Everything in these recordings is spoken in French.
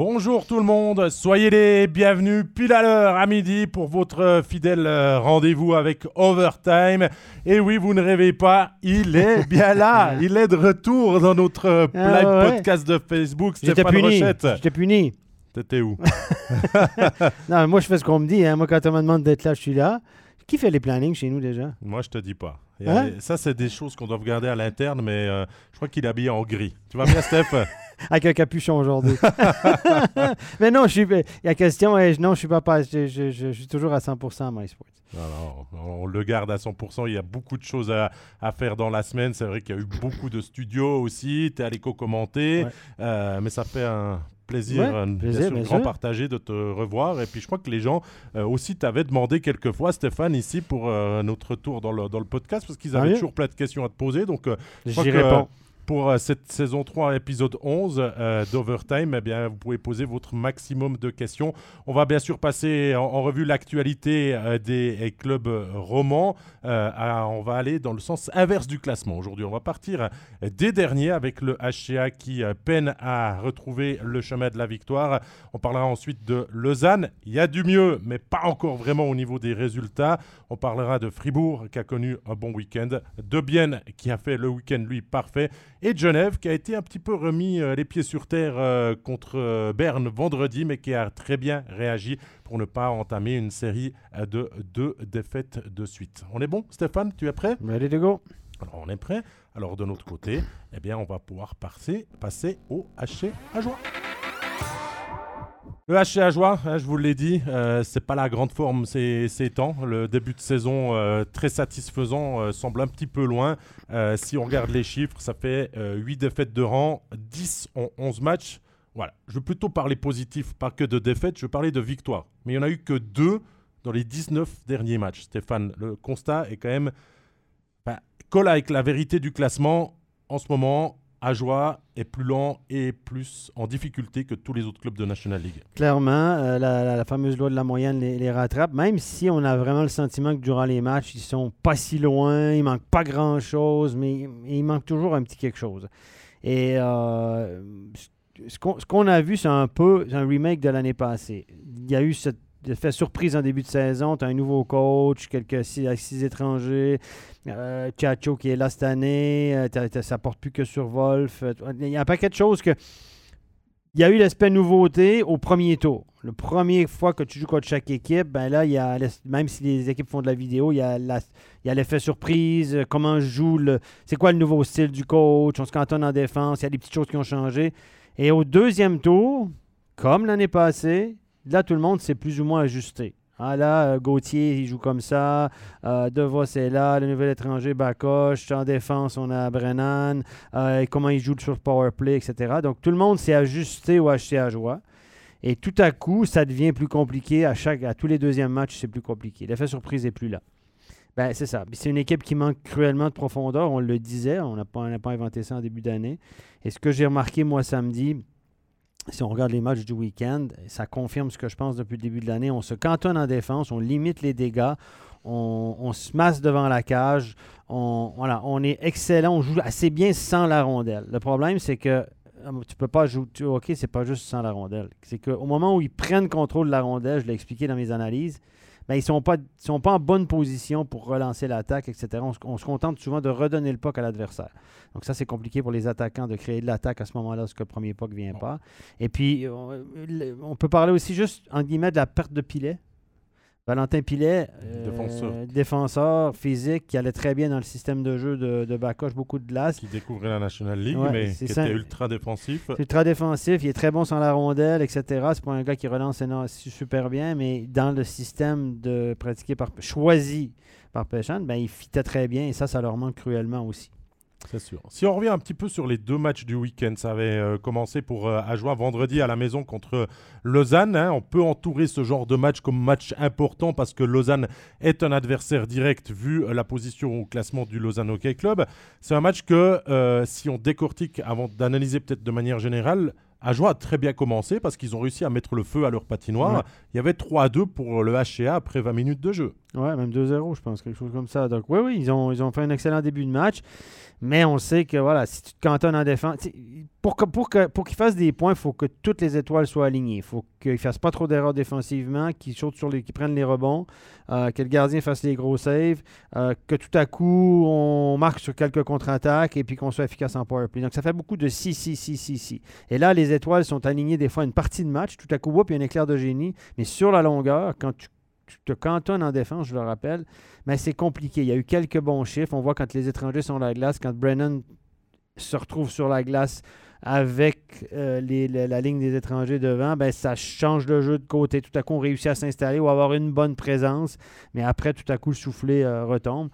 Bonjour tout le monde, soyez les bienvenus pile à l'heure à midi pour votre fidèle euh, rendez-vous avec Overtime. Et oui, vous ne rêvez pas, il est bien là, il est de retour dans notre Ah live ouais. podcast de Facebook. J'étais Stéphane puni. Rochette. J'étais puni. T'étais où? Non, moi, je fais ce qu'on me dit. hein. Moi, quand on me demande d'être là, je suis là. Qui fait les plannings chez nous déjà? Moi, je te dis pas. Hein? Ça, c'est des choses qu'on doit regarder à l'interne, mais euh, je crois qu'il est habillé en gris. Tu vas bien, Steph? Avec un capuchon aujourd'hui. Mais non, je suis. La question est non, je suis pas. pas je, je- je- je suis toujours à 100% à MySports. On le garde à 100%. Il y a beaucoup de choses à, à faire dans la semaine. C'est vrai qu'il y a eu beaucoup de studios aussi. Tu es allé co-commenter. Ouais. Euh, mais ça fait un plaisir, Ouais, euh, bien plaisir, sûr, bien grand sûr. partagé de te revoir. Et puis je crois que les gens euh, aussi t'avaient demandé quelques fois, Stéphane, ici pour euh, notre retour dans le, dans le podcast, parce qu'ils avaient mieux. toujours plein de questions à te poser. Donc J'y réponds. Pour euh, cette saison 3, épisode 11 euh, d'Overtime, eh bien, vous pouvez poser votre maximum de questions. On va bien sûr passer en, revue l'actualité euh, des clubs romans. On va aller dans le sens inverse du classement aujourd'hui. On va partir des derniers avec le HCA qui peine à retrouver le chemin de la victoire. On parlera ensuite de Lausanne. Il y a du mieux, mais pas encore vraiment au niveau des résultats. On parlera de Fribourg qui a connu un bon week-end, de Bienne qui a fait le week-end lui parfait, et Genève qui a été un petit peu remis euh, les pieds sur terre euh, contre euh, Berne vendredi, mais qui a très bien réagi pour ne pas entamer une série de deux défaites de suite. On est bon, Stéphane Tu es prêt? Ready to go. Alors on est prêt. Alors de notre côté, eh bien on va pouvoir passer, passer au HC à joie. Le HC à joie, hein, je vous l'ai dit, euh, c'est pas la grande forme ces, temps. Le début de saison euh, très satisfaisant euh, semble un petit peu loin. Euh, si on regarde les chiffres, ça fait 8 défaites de rang, 10 en 11 matchs. Voilà, je veux plutôt parler positif, pas que de défaites, je veux parler de victoires. Mais il n'y en a eu que deux dans les 19 derniers matchs. Stéphane, le constat est quand même bah, colle avec la vérité du classement. En ce moment, Ajoie est plus lent et plus en difficulté que tous les autres clubs de National League. Clairement, euh, la, fameuse loi de la moyenne les, rattrape, même si on a vraiment le sentiment que durant les matchs, ils sont pas si loin, il manque pas grand-chose, mais il- manque toujours un petit quelque chose. Et euh, ce qu'on ce qu'on a vu, c'est un peu un remake de l'année passée. Il y a eu cette fait surprise en début de saison. Tu as un nouveau coach, quelques six, étrangers. Euh, qui est là cette année. euh, t'as- t'as- ça porte plus que sur Wolf. Il y a un paquet de choses que. Il y a eu l'aspect nouveauté au premier tour. Le premier fois que tu joues contre chaque équipe, ben là, il y a, même si les équipes font de la vidéo, il y a, la- il y a l'effet surprise, euh, comment je joue, le, c'est quoi le nouveau style du coach, on se cantonne en défense, il y a des petites choses qui ont changé. Et au deuxième tour, comme l'année passée, là, tout le monde s'est plus ou moins ajusté. Ah là, euh, Gauthier, il joue comme ça. Euh, Devos est là. Le nouvel étranger, Bakoche. En défense, on a Brennan. Euh, comment il joue sur le power play, etc. Donc, tout le monde s'est ajusté au HCA Joie. Et tout à coup, ça devient plus compliqué. À, chaque, à tous les deuxièmes matchs, c'est plus compliqué. L'effet surprise n'est plus là. Ben, c'est ça. C'est une équipe qui manque cruellement de profondeur. On le disait. On n'a pas, pas inventé ça en début d'année. Et ce que j'ai remarqué, moi, samedi, si on regarde les matchs du week-end, ça confirme ce que je pense depuis le début de l'année. On se cantonne en défense, on limite les dégâts, on, se masse devant la cage, on, voilà, on est excellent, on joue assez bien sans la rondelle. Le problème, c'est que euh, tu peux pas jouer. OK, c'est pas juste sans la rondelle. C'est qu'au moment où ils prennent contrôle de la rondelle, je l'ai expliqué dans mes analyses, ben, ils ne sont, pas, ils sont pas en bonne position pour relancer l'attaque, etc. On se, on se contente souvent de redonner le puck à l'adversaire. Donc ça, c'est compliqué pour les attaquants de créer de l'attaque à ce moment-là, parce que le premier puck ne vient pas. Et puis, on, le- on peut parler aussi juste, en guillemets, de la perte de pilet. Valentin Pilet, euh, Défenseur. physique, qui allait très bien dans le système de jeu de, de Bakoche, beaucoup de glace. Qui découvrait la National League, Ouais, mais qui ça. était ultra défensif. Ultra défensif, il est très bon sans la rondelle, etc. C'est pas un gars qui relance super bien, mais dans le système de pratiqué par choisi par Péchan, ben, il fitait très bien et ça, ça leur manque cruellement aussi. C'est sûr. Si on revient un petit peu sur les deux matchs du week-end, ça avait euh, commencé pour euh, Ajoie vendredi à la maison contre Lausanne. hein. On peut entourer ce genre de match comme match important parce que Lausanne est un adversaire direct vu euh, la position au classement du Lausanne Hockey Club. C'est un match que, euh, si on décortique avant d'analyser peut-être de manière générale, Ajoie a très bien commencé parce qu'ils ont réussi à mettre le feu à leur patinoire. Ouais. Il y avait 3 à 2 pour le HCA après 20 minutes de jeu. Ouais, même 2-0, je pense, quelque chose comme ça. Donc, oui, oui, ils ont, ils ont fait un excellent début de match. Mais on sait que, voilà, si tu te cantonnes en défense, pour, que, pour, que, pour qu'ils fassent des points, il faut que toutes les étoiles soient alignées. Il faut qu'ils ne fassent pas trop d'erreurs défensivement, qu'ils prennent les rebonds, euh, que le gardien fasse les gros saves, euh, que tout à coup, on marque sur quelques contre-attaques et puis qu'on soit efficace en powerplay. Donc, ça fait beaucoup de si, si, si, si, si. Et là, les étoiles sont alignées des fois une partie de match. Tout à coup, il y a un éclair de génie. Mais sur la longueur, quand tu tu te cantonnes en défense, je le rappelle, mais c'est compliqué. Il y a eu quelques bons chiffres. On voit quand les étrangers sont à la glace, quand Brennan se retrouve sur la glace avec euh, la, ligne des étrangers devant, ben, ça change le jeu de côté. Tout à coup, on réussit à s'installer ou avoir une bonne présence, mais après, tout à coup, le soufflet euh, retombe.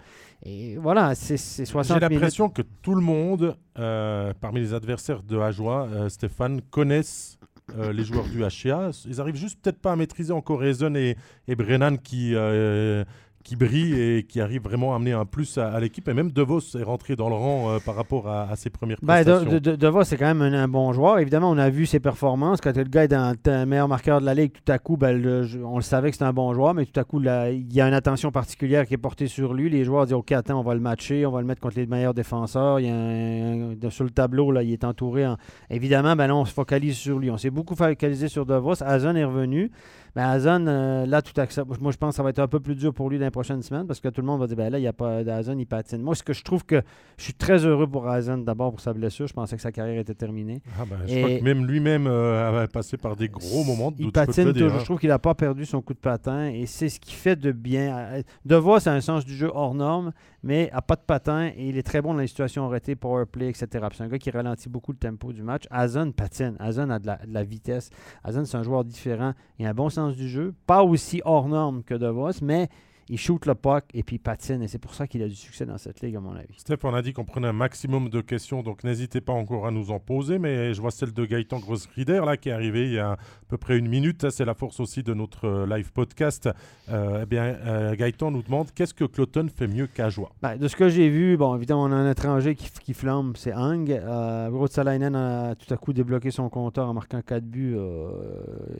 Et voilà, c'est 60 J'ai l'impression que tout le monde, euh, parmi les adversaires de Ajoie, Stéphane, connaissent euh, les joueurs du HCA. Ils arrivent juste peut-être pas à maîtriser encore et, et Brennan qui, euh, qui brille et qui arrive vraiment à amener un plus à, l'équipe. Et même DeVos est rentré dans le rang euh, par rapport à, ses premières ben, prestations. De, DeVos, c'est quand même un, bon joueur. Évidemment, on a vu ses performances. Quand le gars est le meilleur marqueur de la ligue, tout à coup, ben, on le savait que c'était un bon joueur, mais tout à coup, il y a une attention particulière qui est portée sur lui. Les joueurs disent OK, attends, on va le matcher, on va le mettre contre les meilleurs défenseurs. Il y a sur le tableau, là, il est entouré. Évidemment, ben, là, on se focalise sur lui. On s'est beaucoup focalisé sur DeVos. Est revenu. Mais ben, euh, là, tout accepte. Moi, je pense que ça va être un peu plus dur pour lui dans les prochaines semaines parce que tout le monde va dire ben là, il n'y a pas d'Azon, il patine. Moi, ce que je trouve que je suis très heureux pour Azon d'abord pour sa blessure. Je pensais que sa carrière était terminée. Ah ben, je crois que même lui-même euh, avait passé par des gros moments de Il patine toujours. Je trouve qu'il n'a pas perdu son coup de patin et c'est ce qui fait de bien. Euh, de voir, c'est un sens du jeu hors norme, mais n'a pas de patin et il est très bon dans les situations arrêtées, powerplay, etc. C'est un gars qui ralentit beaucoup le tempo du match. Azon patine. Azon a de la, de la vitesse. Azon, c'est un joueur différent. Il a un bon sens du jeu. Pas aussi hors norme que DeVos, mais il shoot le puck et puis il patine. Et c'est pour ça qu'il a du succès dans cette ligue, à mon avis. Steph, on a dit qu'on prenait un maximum de questions, donc n'hésitez pas encore à nous en poser. Mais je vois celle de Gaëtan Grossrider là, qui est arrivée il y a à peu près une minute. C'est la force aussi de notre euh, live podcast. Euh, eh bien, euh, Gaëtan nous demande qu'est-ce que Cloton fait mieux qu'Ajoie ben, De ce que j'ai vu, bon, évidemment, on a un étranger qui, qui flambe, c'est Hang. Euh, Salainen a tout à coup débloqué son compteur en marquant 4 buts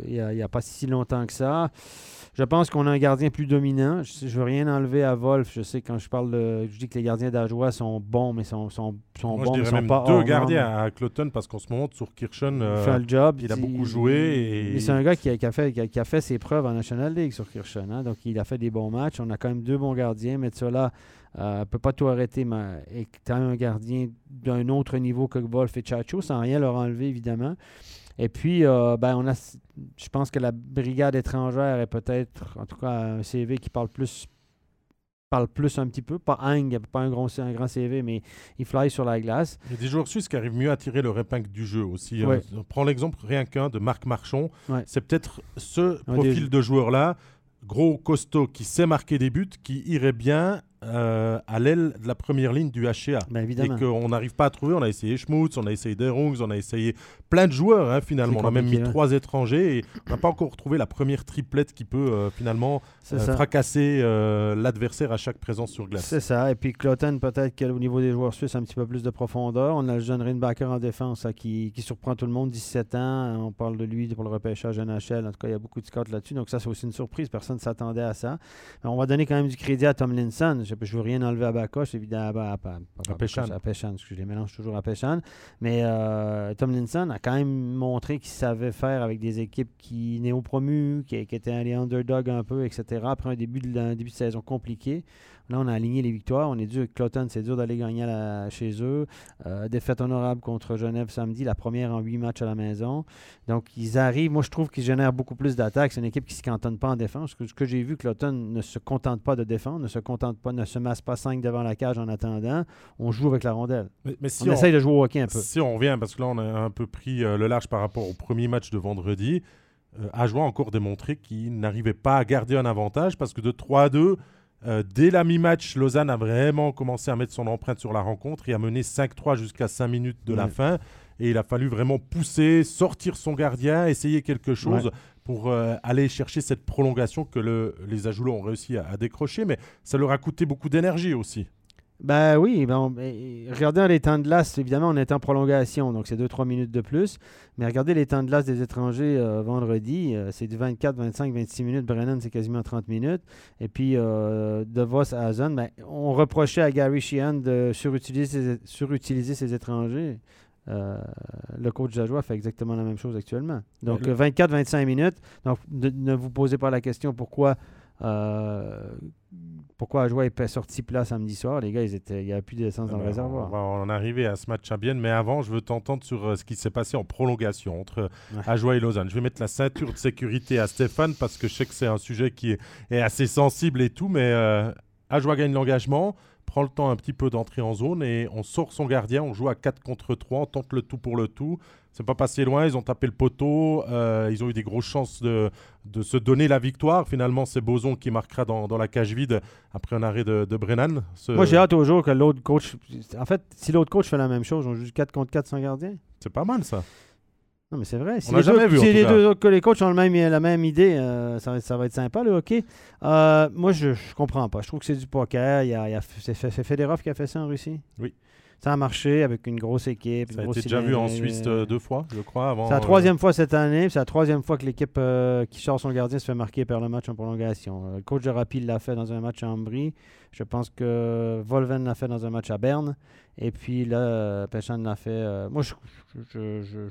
il n'y a, a, pas si longtemps que ça. Je pense qu'on a un gardien plus dominant. Je ne veux rien enlever à Wolf. Je sais quand je parle de. Je dis que les gardiens d'Ajoie sont bons, mais sont, sont, sont bons. Je dirais même pas deux gardiens à Cloton parce qu'en ce moment, sur Kirchen, il, fait le job. il a beaucoup joué. Et... C'est un gars qui a, fait, qui, a, fait, ses preuves en National League sur Kirchen. Hein. Donc il a fait des bons matchs. On a quand même deux bons gardiens. Mais ça euh, ne peut pas tout arrêter. Mais et tu as un gardien d'un autre niveau que Wolf et Chacho, sans rien leur enlever, évidemment. Et puis, euh, ben, on a, je pense que la brigade étrangère est peut-être, en tout cas, un CV qui parle plus parle plus un petit peu. Pas Hang, pas un grand, un grand CV, mais il fly sur la glace. Il y a des joueurs suisses qui arrivent mieux à tirer le épingle du jeu aussi. Hein. On prend l'exemple rien qu'un de Marc Marchand. C'est peut-être ce profil de joueur-là, gros, costaud, qui sait marquer des buts, qui irait bien euh, à l'aile de la première ligne du HCA. Ben, et qu'on n'arrive pas à trouver. On a essayé Schmutz, on a essayé Derungs, on a essayé plein de joueurs hein, finalement. On a même mis trois étrangers et on n'a pas encore trouvé la première triplette qui peut euh, finalement euh, fracasser l'adversaire à chaque présence sur glace. C'est ça. Et puis Cloten, peut-être qu'au niveau des joueurs suisses, un petit peu plus de profondeur. On a le jeune Rinbacker en défense qui, qui, surprend tout le monde, 17 ans. On parle de lui pour le repêchage NHL. En tout cas, il y a beaucoup de scouts là-dessus. Donc ça, c'est aussi une surprise. Personne ne s'attendait à ça. Mais on va donner quand même du crédit à Tomlinson je, ne veux rien enlever à Bakoche, évidemment, à, à, à. À Péchan, je les mélange toujours à Péchan. Mais euh, Tomlinson a quand même montré qu'il savait faire avec des équipes qui néo-promues, qui, qui, étaient les underdogs un peu, etc. Après un début de, un début de saison compliqué. Là, on a aligné les victoires. On est dur avec Cloton, c'est dur d'aller gagner chez eux. Euh, défaite honorable contre Genève samedi, la première en huit matchs à la maison. Donc, ils arrivent. Moi, je trouve qu'ils génèrent beaucoup plus d'attaques. C'est une équipe qui ne se cantonne pas en défense. Ce que, j'ai vu, Cloton ne se contente pas de défendre, ne se contente pas, ne se masse pas cinq devant la cage en attendant. On joue avec la rondelle. Mais, si on, essaye de jouer au hockey un peu. Si on revient, parce que là, on a un peu pris euh, le large par rapport au premier match de vendredi. Euh, a encore démontré qu'il n'arrivait pas à garder un avantage parce que de 3 à 2, euh, dès la mi-match, Lausanne a vraiment commencé à mettre son empreinte sur la rencontre et a mené 5-3 jusqu'à 5 minutes de la fin. Et il a fallu vraiment pousser, sortir son gardien, essayer quelque chose pour euh, aller chercher cette prolongation que le, les Ajoulots ont réussi à, décrocher. Mais ça leur a coûté beaucoup d'énergie aussi. Ben oui, ben, ben regardez les temps de glace, évidemment, on est en prolongation, donc c'est 2-3 minutes de plus. Mais regardez les temps de glace des étrangers euh, vendredi, euh, c'est du 24, 25, 26 minutes. Brennan, c'est quasiment 30 minutes. Et puis, euh, De Vos à Zone, ben, on reprochait à Gary Sheehan de surutiliser, surutiliser ses étrangers. le coach Jajoie fait exactement la même chose actuellement. Donc, 24-25 minutes. Donc, ne vous posez pas la question pourquoi pourquoi Ajoie est sorti plat samedi soir Les gars, ils étaient, il n'y avait plus d'essence dans le réservoir. On va en arriver à ce match à Bienne, mais avant, je veux t'entendre sur euh, ce qui s'est passé en prolongation entre ouais. et Lausanne. Je vais mettre la ceinture de sécurité à Stéphane parce que je sais que c'est un sujet qui est, assez sensible et tout, mais euh, Ajoie gagne l'engagement prend le temps un petit peu d'entrer en zone et on sort son gardien, on joue à 4 contre 3, on tente le tout pour le tout. C'est pas passé loin, ils ont tapé le poteau, euh, ils ont eu des grosses chances de, de, se donner la victoire. Finalement, c'est Boson qui marquera dans, dans, la cage vide après un arrêt de, de Brennan. Moi, j'ai hâte toujours que l'autre coach. En fait, si l'autre coach fait la même chose, on joue 4 contre 4 sans gardien. C'est pas mal ça. Non, mais c'est vrai. Si, les, jamais vu, si les deux que les coachs ont le même, la même idée, euh, ça, va, ça, va, être sympa, le hockey. Euh, moi, je ne comprends pas. Je trouve que c'est du poker. Il y a, il y a c'est Fedorov qui a fait ça en Russie? Oui. Ça a marché avec une grosse équipe. Ça a été déjà vu en Suisse euh, deux fois, je crois. Avant, c'est la troisième fois cette année. C'est la troisième fois que l'équipe qui sort son gardien se fait marquer par le match en prolongation. le coach de Rapide l'a fait dans un match à Ambry. Je pense que Volven l'a fait dans un match à Berne. Et puis là, Péchan l'a fait. moi, je, je je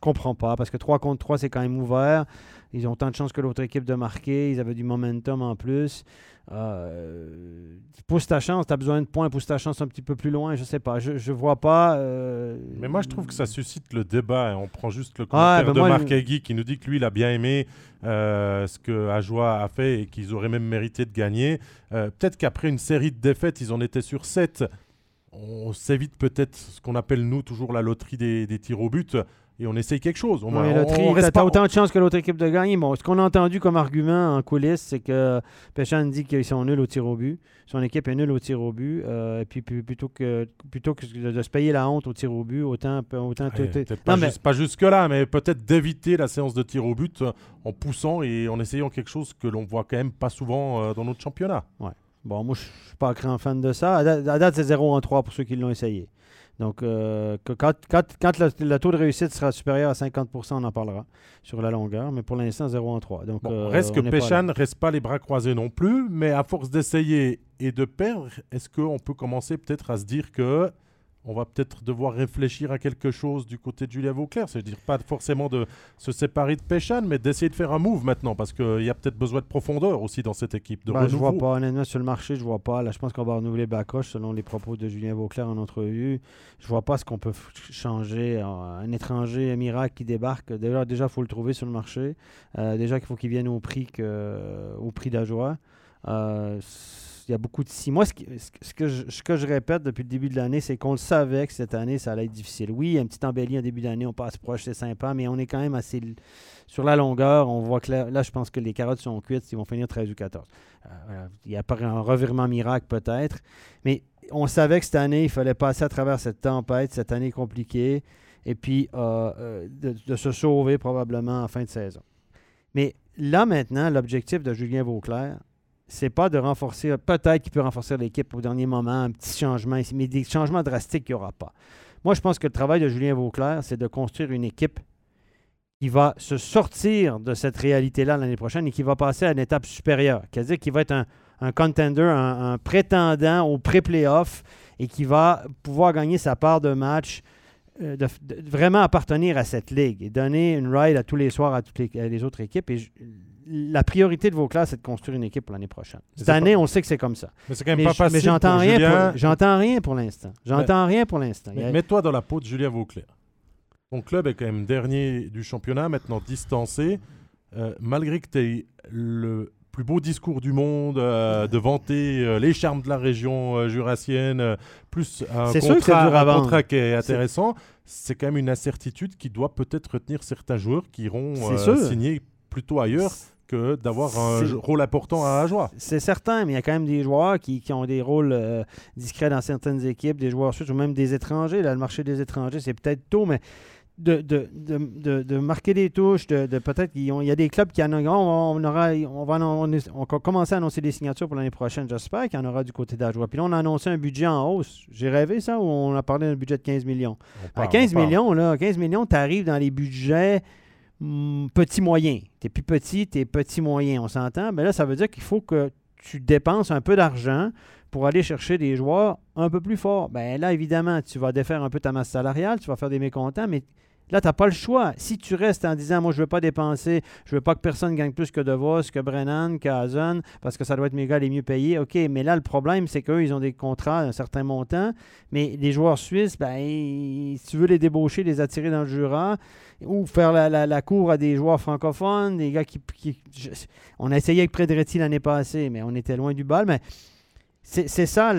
comprends pas parce que 3 contre 3, c'est quand même ouvert. Ils ont tant de chances que l'autre équipe de marquer. Ils avaient du momentum en plus. Euh, pousse ta chance, tu as besoin de points, pousse ta chance un petit peu plus loin. Je sais pas. Je, je vois pas. Euh, Mais moi, je trouve que ça suscite le débat. On prend juste le commentaire ben de Marc Hagui qui nous dit que lui, il a bien aimé euh, ce que Ajoie a fait et qu'ils auraient même mérité de gagner. Peut-être qu'après une série de défaites, ils en étaient sur 7. On s'évite peut-être ce qu'on appelle, nous, toujours la loterie des, des tirs au but et on essaye quelque chose. On, oui, on, autant de chances que l'autre équipe de gagner. Bon, ce qu'on a entendu comme argument en coulisses, c'est que Péchan dit qu'ils sont nuls au tir au but. Son équipe est nulle au tir au but. Euh, et puis plutôt que, plutôt que de se payer la honte au tir au but, autant. autant pas, mais... pas jusque-là, mais peut-être d'éviter la séance de tir au but en poussant et en essayant quelque chose que l'on voit quand même pas souvent euh, dans notre championnat. Ouais. Bon, moi, je suis pas un grand fan de ça. À date, c'est 0 en 3 pour ceux qui l'ont essayé. Donc, euh, quand, quand, le, taux de réussite sera supérieur à 50% on en parlera sur la longueur, mais pour l'instant, 0 en 3. Donc, euh, reste que Péchan ne reste pas les bras croisés non plus, mais à force d'essayer et de perdre, est-ce qu'on peut commencer peut-être à se dire que on va peut-être devoir réfléchir à quelque chose du côté de Julien Vauclair. C'est-à-dire pas forcément de se séparer de Péchan, mais d'essayer de faire un move maintenant, parce qu'il y a peut-être besoin de profondeur aussi dans cette équipe. De ben, je vois pas, honnêtement, sur le marché, je vois pas. Là, je pense qu'on va renouveler Bacoche selon les propos de Julien Vauclair en entrevue. Je vois pas ce qu'on peut changer. Un étranger, un miracle qui débarque, déjà, il faut le trouver sur le marché. Euh, déjà qu'il faut qu'il vienne au prix, que, au prix d'Ajoie. Euh, il y a beaucoup de si. Moi, ce, que je, répète depuis le début de l'année, c'est qu'on le savait que cette année, ça allait être difficile. Oui, un petit embellie en début d'année, on passe proche, c'est sympa, mais on est quand même assez. Sur la longueur, on voit que là, je pense que les carottes sont cuites, ils vont finir 13 ou 14. Euh, il y a pas un revirement miracle peut-être, mais on savait que cette année, il fallait passer à travers cette tempête, cette année compliquée, et puis euh, euh, de, de se sauver probablement en fin de saison. Mais là, maintenant, l'objectif de Julien Vauclair, c'est pas de renforcer, peut-être qu'il peut renforcer l'équipe au dernier moment, un petit changement mais des changements drastiques, il n'y aura pas. Moi, je pense que le travail de Julien Vauclair, c'est de construire une équipe qui va se sortir de cette réalité-là l'année prochaine et qui va passer à une étape supérieure. C'est-à-dire qu'il va être un, contender, un, prétendant au pré-playoff et qui va pouvoir gagner sa part de match, euh, vraiment appartenir à cette ligue et donner une ride à tous les soirs à toutes les, autres équipes. La priorité de vos classes, c'est de construire une équipe pour l'année prochaine. Cette année, on sait que c'est comme ça. Mais c'est quand même pas facile. Mais j'entends rien, j'entends rien pour l'instant. J'entends rien pour l'instant. Mets-toi dans la peau de Julien Vauclair. Ton club est quand même dernier du championnat, maintenant distancé. Euh, malgré que tu aies le plus beau discours du monde, euh, de vanter euh, les charmes de la région jurassienne, plus un contrat, un contrat qui est intéressant, c'est quand même une incertitude qui doit peut-être retenir certains joueurs qui iront signer plutôt ailleurs que d'avoir un rôle important à joie. C'est certain, mais il y a quand même des joueurs qui, ont des rôles euh, discrets dans certaines équipes, des joueurs suisses ou même des étrangers. Là, le marché des étrangers, c'est peut-être tôt, mais de, de, de, de- marquer des touches, de, peut-être qu'il y a des clubs qui en ont, on, aura, on va, on, est- on va commencer à annoncer des signatures pour l'année prochaine, j'espère qu'il y en aura du côté d'Ajoie. Puis là, on a annoncé un budget en hausse. J'ai rêvé ça ou on a parlé d'un budget de 15 millions? On À parle, 15 on parle. millions, là, 15 millions, tu arrives dans les budgets hmm, petits moyens. Tu es plus petit, tu es petit moyen, on s'entend. Mais là, ça veut dire qu'il faut que tu dépenses un peu d'argent pour aller chercher des joueurs un peu plus forts. Ben là, évidemment, tu vas défaire un peu ta masse salariale, tu vas faire des mécontents, mais là, tu n'as pas le choix. Si tu restes en disant, moi, je ne veux pas dépenser, je veux pas que personne gagne plus que DeVos, que Brennan, que Hazen, parce que ça doit être mes gars les mieux payés, OK, mais là, le problème, c'est qu'eux, ils ont des contrats d'un certain montant, mais les joueurs suisses, ben, si tu veux les débaucher, les attirer dans le Jura, ou faire la, cour à des joueurs francophones, des gars qui... on a essayé avec Predretti l'année passée, mais on était loin du bal, mais c'est ça,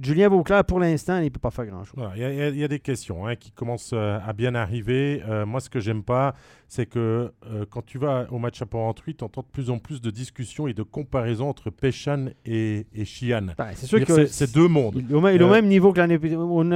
Julien Vauclair, pour l'instant, il ne peut pas faire grand-chose. Il y a des questions hein, qui commencent euh, à bien arriver. Euh, moi, ce que j'aime pas, c'est que euh, quand tu vas au match à Port-Entruy, tu entends de plus en plus de discussions et de comparaisons entre Péchan et, et Chian. Ben, c'est sûr C'est- que C'est c'est deux mondes. il est au même, est Euh, même niveau que l'année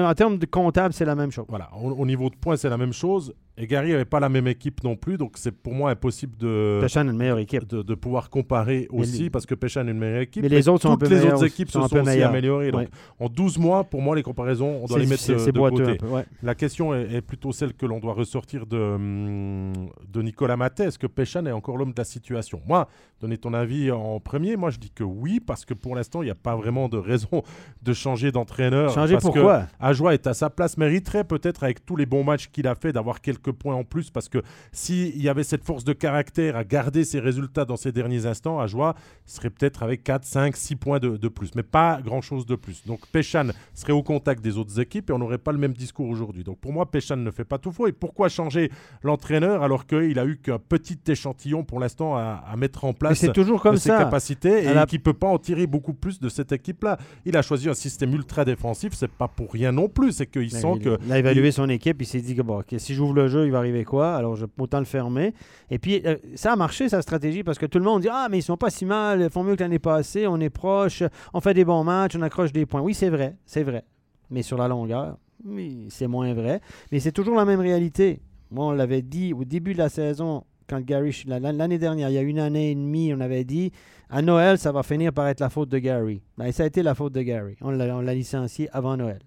En termes de comptable, c'est la même chose. Voilà, au, au niveau de points, c'est la même chose. Et Gary n'avait pas la même équipe non plus, donc c'est pour moi impossible de, Péchan une meilleure équipe. de, de pouvoir comparer aussi, les- parce que Péchan a une meilleure équipe. Mais les autres sont un toutes peu les autres équipes sont se un sont aussi améliorées. Donc, Ouais. en 12 mois, pour moi, les comparaisons, on doit les mettre de, de côté. un peu, ouais. La question est, est plutôt celle que l'on doit ressortir de, hum, de Nicolas Matet. Est-ce que Péchan est encore l'homme de la situation? Moi, donner ton avis en premier, moi je dis que oui, parce que pour l'instant, il n'y a pas vraiment de raison de changer d'entraîneur. Changer parce que pourquoi Ajoie est à sa place, mériterait peut-être avec tous les bons matchs qu'il a fait d'avoir quelques points en plus parce que s'il y avait cette force de caractère à garder ses résultats dans ces derniers instants, Ajoie serait peut-être avec 4, 5, 6 points de, de plus, mais pas grand-chose de plus. Donc Péchan serait au contact des autres équipes et on n'aurait pas le même discours aujourd'hui. Donc pour moi, Péchan ne fait pas tout faux. Et pourquoi changer l'entraîneur alors qu'il a eu qu'un petit échantillon pour l'instant à, à mettre en place c'est toujours comme de ses ça. capacités et la- qui peut pas en tirer beaucoup plus de cette équipe-là. Il a choisi un système ultra défensif, c'est pas pour rien non plus, c'est qu'il sent il, que il a évalué son équipe, il s'est dit que bon, si j'ouvre le jeu, il va arriver quoi Alors je autant le fermer. Et puis euh, ça a marché sa stratégie parce que tout le monde dit ah mais ils sont pas si mal, ils font mieux que l'année passée, on est proche, on fait des bons matchs, on accroche des points. Oui c'est vrai, c'est vrai, mais sur la longueur, oui, c'est moins vrai. Mais c'est toujours la même réalité. Moi on l'avait dit au début de la saison. Quand Gary, la- la- l'année dernière, il y a une année et demie, on avait dit à Noël, ça va finir par être la faute de Gary. Ben, ça a été la faute de Gary. On l'a licencié avant Noël.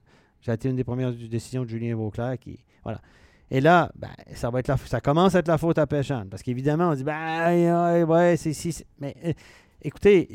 Ça a été une des premières décisions de Julien Vauclair qui. Voilà. Et là, ben, ça va être la, ça commence à être la faute à Péchan. Parce qu'évidemment, on dit ben ouais, c'est si. Mais euh, écoutez,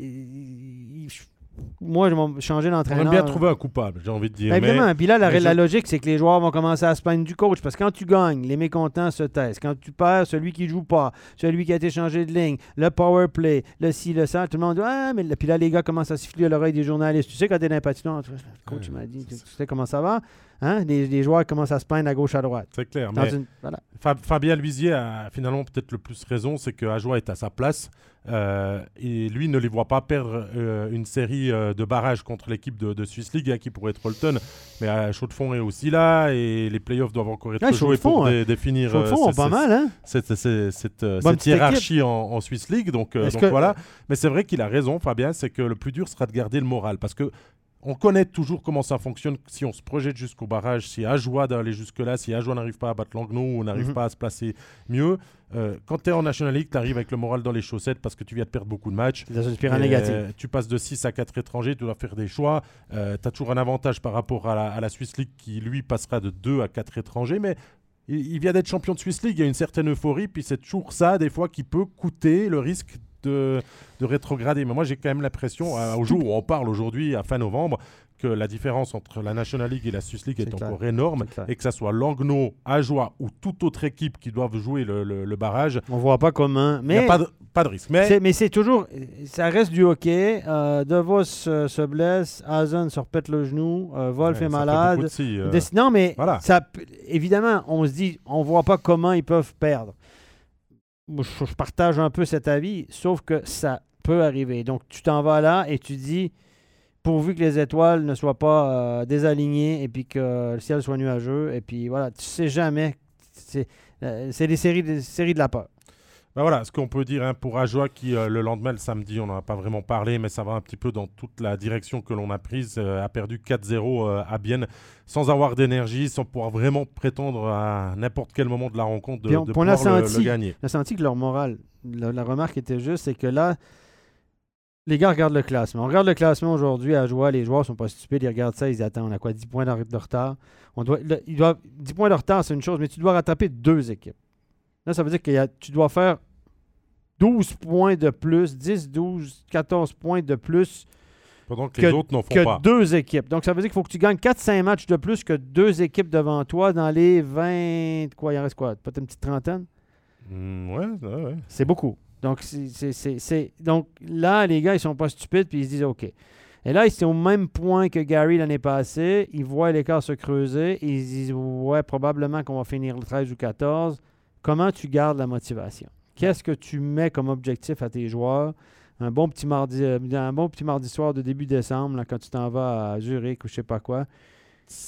moi, je vais changer on d'entraîneur. aime bien trouver un coupable, j'ai envie de dire. Ben, mais évidemment. Puis là, la, mais la je- logique, c'est que les joueurs vont commencer à se plaindre du coach. Parce que quand tu gagnes, les mécontents se taisent. Quand tu perds, celui qui joue pas, celui qui a été changé de ligne, le power play, le ci, le ça, tout le monde dit Ah, mais puis là, les gars commencent à siffler à l'oreille des journalistes. Tu sais, quand t'es dans patinoire, le coach Ouais, m'a dit Tu sais comment ça va? Hein? les, les joueurs commencent à se plaindre à gauche, à droite. c'est clair. Dans Mais une- voilà. Fab- Fabien Luisier a finalement peut-être le plus raison, c'est que Ajoie est à sa place. euh, et lui ne les voit pas perdre euh, une série euh, de barrages contre l'équipe de, de Swiss League hein, qui pourrait être Rolton. Mais Chaud-de-Fond est aussi là et les playoffs doivent encore être Ouais, joués pour dé- définir fond, pas mal, hein? cette, cette, cette, Bonne cette petite hiérarchie en, en Swiss League. Donc, Est-ce donc que- voilà. Mais c'est vrai qu'il a raison, Fabien, c'est que le plus dur sera de garder le moral. Parce que on connaît toujours comment ça fonctionne si on se projette jusqu'au barrage, si Ajoie d'aller jusque-là, si Ajoie n'arrive pas à battre Langnau ou n'arrive Mhm. pas à se placer mieux. euh, quand tu es en National League, tu arrives avec le moral dans les chaussettes parce que tu viens de perdre beaucoup de matchs. C'est dans une spirale Et, négative. euh, tu passes de 6 à 4 étrangers, tu dois faire des choix. tu as toujours un avantage par rapport à la, à la Swiss League qui, lui, passera de 2 à 4 étrangers. Mais il, il vient d'être champion de Swiss League, il y a une certaine euphorie. Puis c'est toujours ça, des fois, qui peut coûter le risque de, de rétrograder. Mais moi, j'ai quand même l'impression, au jour où on parle aujourd'hui, à fin novembre, que la différence entre la National League et la Swiss League est, encore énorme. Et que ça soit Langnau, Ajoie ou toute autre équipe qui doivent jouer le, le- le barrage, On voit pas comment. il n'y a Mais pas de, pas de risque. Mais c'est- mais c'est toujours. Ça reste du hockey. Euh, DeVos euh, se blesse. Hazen se repète le genou. euh, Wolf Ouais, est malade. de euh, Non, mais voilà. ça, évidemment, on se dit, on voit pas comment ils peuvent perdre. Je, partage un peu cet avis, sauf que ça peut arriver. Donc, tu t'en vas là et tu dis, pourvu que les étoiles ne soient pas euh, désalignées et puis que le ciel soit nuageux, et puis voilà, tu sais jamais. C'est euh, des des séries de la peur. Bah voilà, ce qu'on peut dire hein, pour Ajoie qui, euh, le lendemain, le samedi, on n'en a pas vraiment parlé, mais ça va un petit peu dans toute la direction que l'on a prise, euh, a perdu 4-0 euh, à Bienne sans avoir d'énergie, sans pouvoir vraiment prétendre à n'importe quel moment de la rencontre de, on- pouvoir le- senti- le gagner. On a senti que leur morale, la, la remarque était juste, c'est que là, les gars regardent le classement. On regarde le classement aujourd'hui à Joie, les joueurs sont pas stupides, ils regardent ça, ils attendent. On a quoi, 10 points de, de retard? On doit, là, ils doivent- 10 points de retard, c'est une chose, mais tu dois rattraper deux équipes. Là, ça veut dire que tu dois faire 12 points de plus, 10, 12, 14 points de plus Pendant que, que- les autres font que pas. deux équipes. Donc, ça veut dire qu'il faut que tu gagnes 4-5 matchs de plus que deux équipes devant toi dans les 20. Quoi, il en reste quoi? Peut-être une petite trentaine? Mm, ouais, ouais, ouais. C'est beaucoup. Donc, c'est- Donc là, les gars, ils sont pas stupides, puis ils se disent OK. Et là, ils sont au même point que Gary l'année passée. Ils voient l'écart se creuser. et Ils se disent Ouais, probablement qu'on va finir le 13 ou 14. Comment tu gardes la motivation? Qu'est-ce que tu mets comme objectif à tes joueurs? Un bon petit mardi, euh, un bon petit mardi soir de début décembre, là, quand tu t'en vas à Zurich ou je sais pas quoi.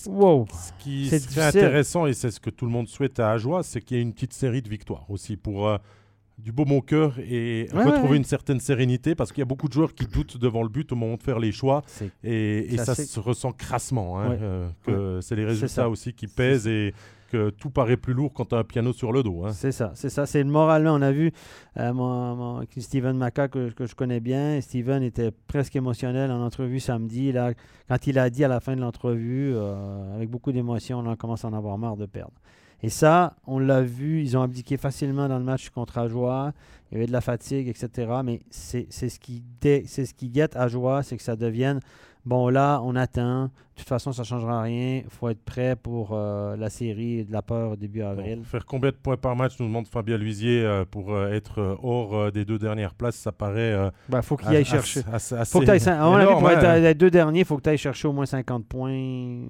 Wow! Ce qui serait difficile. intéressant, et c'est ce que tout le monde souhaite à Ajoie, c'est qu'il y ait une petite série de victoires aussi pour euh, du beau mon cœur et Ouais, retrouver ouais. une certaine sérénité parce qu'il y a beaucoup de joueurs qui doutent devant le but au moment de faire les choix et, ça se ressent crassement. hein, Ouais. euh, que c'est les résultats aussi qui pèsent et que tout paraît plus lourd quand tu as un piano sur le dos. hein. C'est ça, c'est ça. C'est le moralement. On a vu euh, Steven Maca, que, je connais bien. Steven était presque émotionnel en entrevue samedi. Là, quand il a dit à la fin de l'entrevue, euh, avec beaucoup d'émotion, on commence à en avoir marre de perdre. Et ça, on l'a vu, ils ont abdiqué facilement dans le match contre Ajoie. Il y avait de la fatigue, etc. Mais c'est ce qui ce qui guette Ajoie, c'est que ça devienne bon là, on attend. De toute façon, ça ne changera rien. Il faut être prêt pour euh, la série de la peur début avril. Bon, faire combien de points par match nous demande Fabien Luisier euh, pour euh, être hors des deux dernières places Ça paraît. Il Ben, faut qu'il aille chercher. assez- Faut que à mon avis, pour être hein. les deux derniers, il faut que tu ailles chercher au moins 50 points,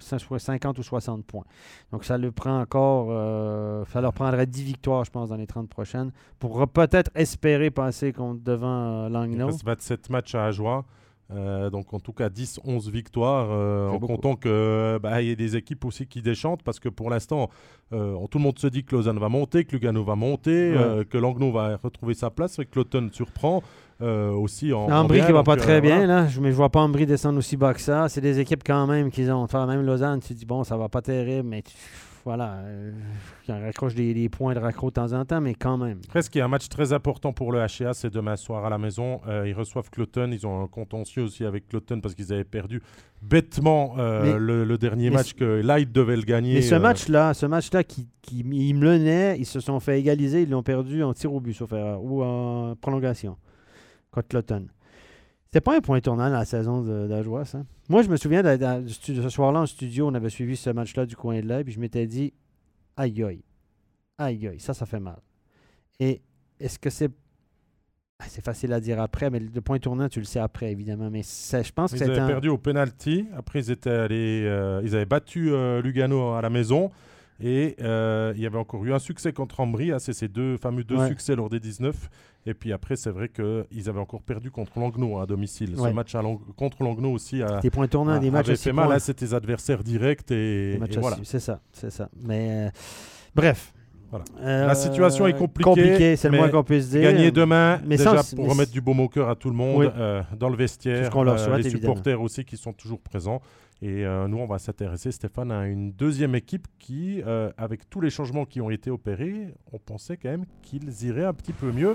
50 ou 60 points. Donc ça le prend encore, ça leur prendrait 10 victoires, je pense, dans les 30 prochaines, pour peut-être espérer passer contre, devant euh, Il Langnau. reste 27 matchs à Ajoie. Euh, donc en tout cas 10-11 victoires euh, en beaucoup. comptant que bah, il y a des équipes aussi qui déchantent parce que pour l'instant euh, tout le monde se dit que Lausanne va monter, que Lugano va monter, Ouais. que Langnau va retrouver sa place et que Cloton surprend aussi en, Ambry qui va pas très bien, voilà. là. Je, mais je vois pas Ambry descendre aussi bas que ça. C'est des équipes quand même qui ont. Enfin, même Lausanne, tu te dis, bon, ça va pas terrible, mais tu- voilà. Euh, ils en raccrochent des, des points de raccro de temps en temps, mais quand même. Presque, il y a un match très important pour le HCA, c'est demain soir à la maison. Euh, ils reçoivent Cloton, ils ont un contentieux aussi avec Cloton parce qu'ils avaient perdu bêtement euh, Mais- le, le dernier match que Light devait le gagner. Mais ce euh, match-là, ce match-là qui, qui ils menaient, ils se sont fait égaliser, ils l'ont perdu en tir au but, sauf erreur, ou en prolongation contre Cloton. C'était pas un point tournant dans la saison de- ça. Moi, je me souviens de, ce soir-là en studio, on avait suivi ce match-là du coin de l'œil, puis je m'étais dit, aïe aïe, aïe aïe, ça, ça fait mal. Et est-ce que c'est. Ah, C'est facile à dire après, mais le point tournant, tu le sais après, évidemment. Mais je pense que Ils avaient un. perdu au penalty. Après, ils étaient allés, euh, ils avaient battu euh, Lugano à la maison. Et euh, il y avait encore eu un succès contre Ambry. hein, c'est ces deux fameux deux Ouais. succès lors des 19. Et puis après, c'est vrai qu'ils avaient encore perdu contre Langnau hein, à domicile. Ouais. Ce match à Lang- contre Langnau aussi a, Des points tournants, a- des matchs avait fait mal. Là, c'était des adversaires directs. Et, et voilà. C'est ça, c'est ça. Mais euh, bref. Voilà. Euh, La situation est compliquée, Compliquée, c'est le moins qu'on puisse dire. Gagner demain, Mais déjà sans- pour mais remettre du baume au cœur à tout le monde, Oui. euh, dans le vestiaire, euh, les évidemment. supporters aussi qui sont toujours présents. Et euh, nous, on va s'intéresser, Stéphane, à une deuxième équipe qui, euh, avec tous les changements qui ont été opérés, on pensait quand même qu'ils iraient un petit peu mieux.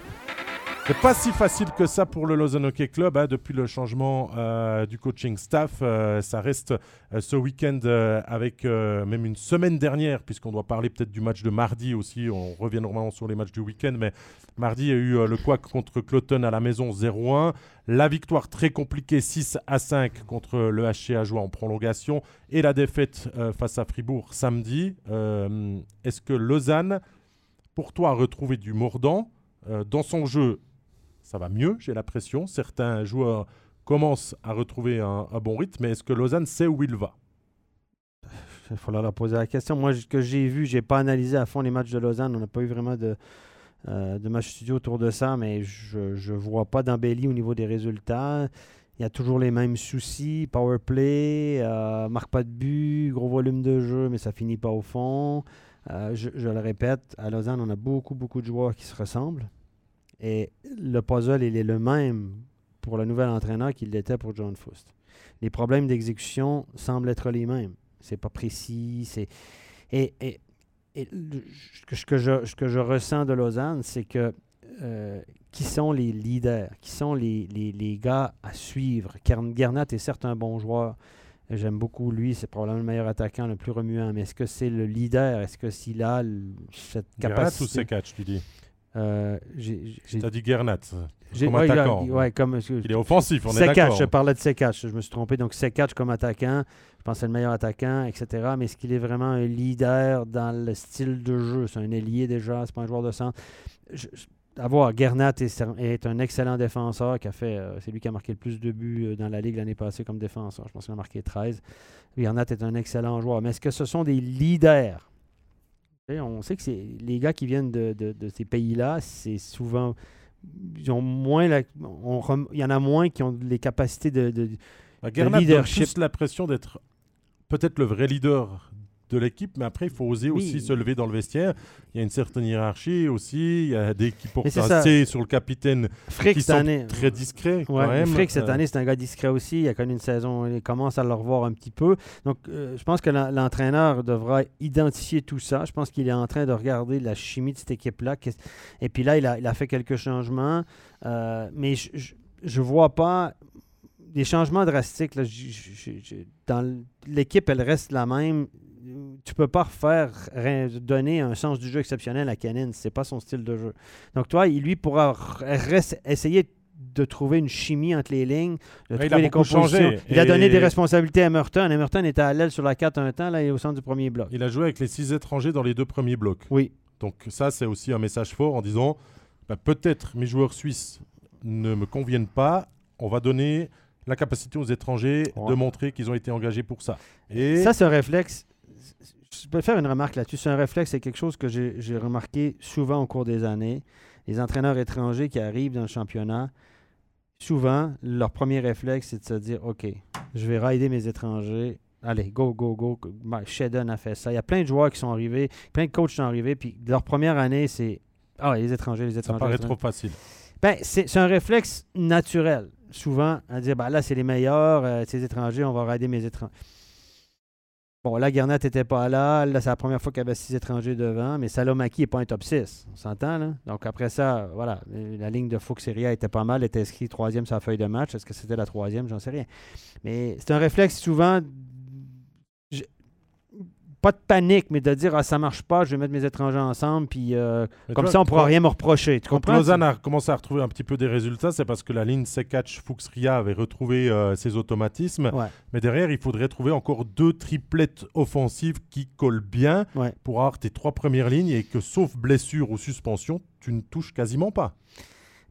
C'est pas si facile que ça pour le Lausanne Hockey Club hein, depuis le changement euh, du coaching staff. euh, ça reste euh, ce week-end avec même une semaine dernière, puisqu'on doit parler peut-être du match de mardi aussi. On revient normalement sur les matchs du week-end, mais mardi, il y a eu le Quack contre Cloton à la maison 0-1. La victoire très compliquée 6 à 5 contre le HC Ajoie en prolongation et la défaite face à Fribourg samedi. Est-ce que Lausanne, pour toi, a retrouvé du mordant dans son jeu ça va mieux, j'ai l'impression. Certains joueurs commencent à retrouver un, bon rythme, mais est-ce que Lausanne sait où il va? Il faudra leur poser la question. Moi, ce que j'ai vu, j'ai pas analysé à fond les matchs de Lausanne. On n'a pas eu vraiment de, euh, de match studio autour de ça, mais je ne vois pas d'embellie au niveau des résultats. Il y a toujours les mêmes soucis. Power play, euh, marque pas de but, gros volume de jeu, mais ça finit pas au fond. Euh, je le répète, à Lausanne, on a beaucoup, beaucoup de joueurs qui se ressemblent. Et le puzzle, il est le même pour le nouvel entraîneur qu'il l'était pour John Foust. Les problèmes d'exécution semblent être les mêmes. C'est pas précis. C'est... Et, et- et le- ce, que je, ce que je ressens de Lausanne, c'est que euh, qui sont les leaders, qui sont les, les- les gars à suivre? Gernat est certes un bon joueur. J'aime beaucoup lui, c'est probablement le meilleur attaquant, le plus remuant. Mais est-ce que c'est le leader? Est-ce que s'il a cette Gernat ou capacité? Sekac, tu dis? Euh, j'ai- j'ai- Tu as dit Gernat. comme ouais, il a- attaquant. ouais, comme, Il est offensif, on est d'accord. je parlais de Sekac, je me suis trompé. Donc Sekac comme attaquant, je pense que c'est le meilleur attaquant, etc. Mais est-ce qu'il est vraiment un leader dans le style de jeu? C'est un ailier déjà, c'est pas un joueur de centre. Je- je- à voir, Gernat est, est un excellent défenseur qui a fait, euh, c'est lui qui a marqué le plus de buts euh, dans la Ligue l'année passée comme défenseur. Je pense qu'il a marqué 13. Gernat est un excellent joueur. Mais est-ce que ce sont des leaders? On sait que c'est les gars qui viennent de, de- de ces pays-là, c'est souvent. Ils ont moins la- on rem- il y en a moins qui ont les capacités de. de- Gernat donne leadership. plus l'impression d'être peut-être le vrai leader de l'équipe, mais après, il faut oser Oui. aussi se lever dans le vestiaire. Il y a une certaine hiérarchie aussi. Il y a des qui portent sur le capitaine Frick qui cette sont année. très discrets quand Ouais, même. Frick, cette Euh, année, c'est un gars discret aussi. Il a connu une saison, il commence à le revoir un petit peu. Donc, euh, je pense que l'entraîneur devra identifier tout ça. Je pense qu'il est en train de regarder la chimie de cette équipe-là. Et puis là, il a, il a fait quelques changements. Euh, mais je ne vois pas des changements drastiques. là. J- j- j- j- dans l'équipe, elle reste la même. Tu peux pas rien- donner un sens du jeu exceptionnel à Kenin. C'est pas son style de jeu. Donc toi, il lui pourra essayer de trouver une chimie entre les lignes, de trouver a les compositions. changé. Il a donné Et- des responsabilités à Merton. Emerton était à l'aile sur la 4 un temps, là, il est au centre du premier bloc. Il a joué avec les six étrangers dans les deux premiers blocs. Oui. Donc ça, c'est aussi un message fort en disant, bah, peut-être mes joueurs suisses ne me conviennent pas. On va donner la capacité aux étrangers Ouais. de montrer qu'ils ont été engagés pour ça. Et Ça, c'est un réflexe. Je peux faire une remarque là-dessus. C'est un réflexe, c'est quelque chose que j'ai remarqué souvent au cours des années. Les entraîneurs étrangers qui arrivent dans le championnat, souvent, leur premier réflexe, c'est de se dire OK, je vais rider mes étrangers. Allez, go, go, go. Shedden a fait ça. Il y a plein de joueurs qui sont arrivés, plein de coachs qui sont arrivés, puis leur première année, c'est Ah, les étrangers, les ça étrangers. paraît les étrangers. trop facile. Ben, c'est c'est un réflexe naturel, souvent, à dire ben là, c'est les meilleurs, euh, ces étrangers, on va rider mes étrangers. Bon, là, Garnett n'était pas là. Là, c'est la première fois qu'il y avait six étrangers devant, mais Salomaki n'est pas un top 6. On s'entend, là? Donc, après ça, voilà, la ligne de Fuxeria était pas mal, était inscrit troisième sur la feuille de match. Est-ce que c'était la troisième? J'en sais rien. Mais c'est un réflexe souvent. Pas de panique, mais de dire, ah, ça marche pas, je vais mettre mes étrangers ensemble, puis euh, comme ça, on pourra quand- rien me reprocher. Tu Quand comprends? Lausanne a commencé à retrouver un petit peu des résultats, c'est parce que la ligne Sekatch Fuxria avait retrouvé euh, ses automatismes. Ouais. Mais derrière, il faudrait trouver encore deux triplettes offensives qui collent bien Ouais. pour avoir tes trois premières lignes et que, sauf blessure ou suspension, tu ne touches quasiment pas.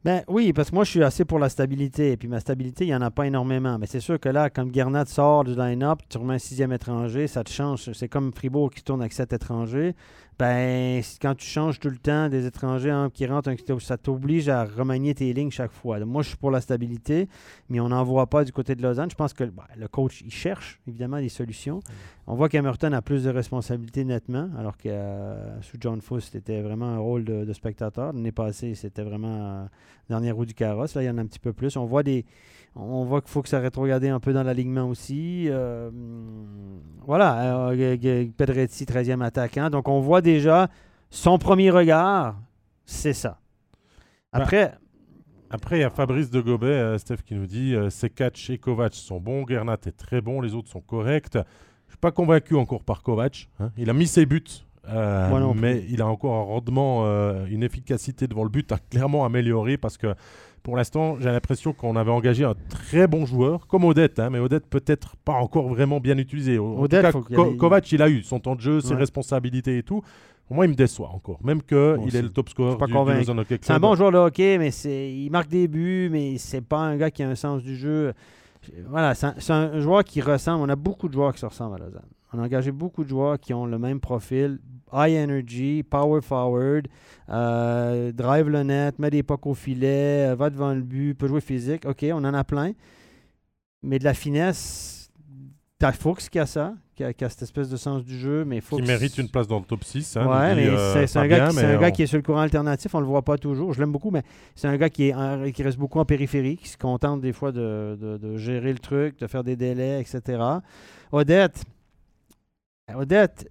Ben oui, parce que moi, je suis assez pour la stabilité. Et puis ma stabilité, il n'y en a pas énormément. Mais c'est sûr que là, comme Gernat sort du line-up, tu remets un sixième étranger, ça te change. C'est comme Fribourg qui tourne avec sept étrangers. Ben, quand tu changes tout le temps des étrangers hein, qui rentrent, ça t'oblige à remanier tes lignes chaque fois. Donc, moi, je suis pour la stabilité, mais on n'en voit pas du côté de Lausanne. Je pense que ben, le coach, il cherche évidemment des solutions. On voit qu'Emerton a plus de responsabilités nettement, alors que euh, sous John Fuss, c'était vraiment un rôle de, de spectateur. L'année passée, c'était vraiment euh, dernière roue du carrosse. Là, il y en a un petit peu plus. On voit des. On voit qu'il faut que ça rétrogradé un peu dans l'alignement aussi. Euh, voilà, euh, Pedretti, 13e attaquant. Donc, on voit déjà son premier regard, c'est ça. Après, Après, il y a Fabrice de Gobet, euh, Steph, qui nous dit euh, Sekac et Kovac sont bons, Gernat est très bon, les autres sont corrects. Je suis pas convaincu encore par Kovac. hein. Il a mis ses buts, euh, mais il a encore un rendement, euh, une efficacité devant le but à clairement amélioré parce que pour l'instant, j'ai l'impression qu'on avait engagé un très bon joueur, comme Odette, hein, mais Odette peut-être pas encore vraiment bien utilisé. En tout Odette, cas, Ko- ait- Kovac, il a eu son temps de jeu, ses Ouais. responsabilités et tout. Pour moi, il me déçoit encore, même qu'il est le top scorer pas du, c'est un bon joueur de hockey, mais il marque des buts, mais c'est pas un gars qui a un sens du jeu. Voilà, c'est un, c'est un joueur qui ressemble. On a beaucoup de joueurs qui se ressemblent à Lausanne. On a engagé beaucoup de joueurs qui ont le même profil. High energy, power forward, euh, drive le net, met des pucks au filet, euh, va devant le but, peut jouer physique. OK, on en a plein. Mais de la finesse, T'as Fuchs qui a ça, qui a, qui a cette espèce de sens du jeu, mais Fuchs... Qui mérite une place dans le top 6. Hein, Ouais, mais euh, c'est- un, gars, qui, c'est mais un gars on- qui est sur le courant alternatif, on le voit pas toujours. Je l'aime beaucoup, mais c'est un gars qui, est en- qui reste beaucoup en périphérie, qui se contente des fois de, de- de gérer le truc, de faire des délais, etc. Odette, Odette,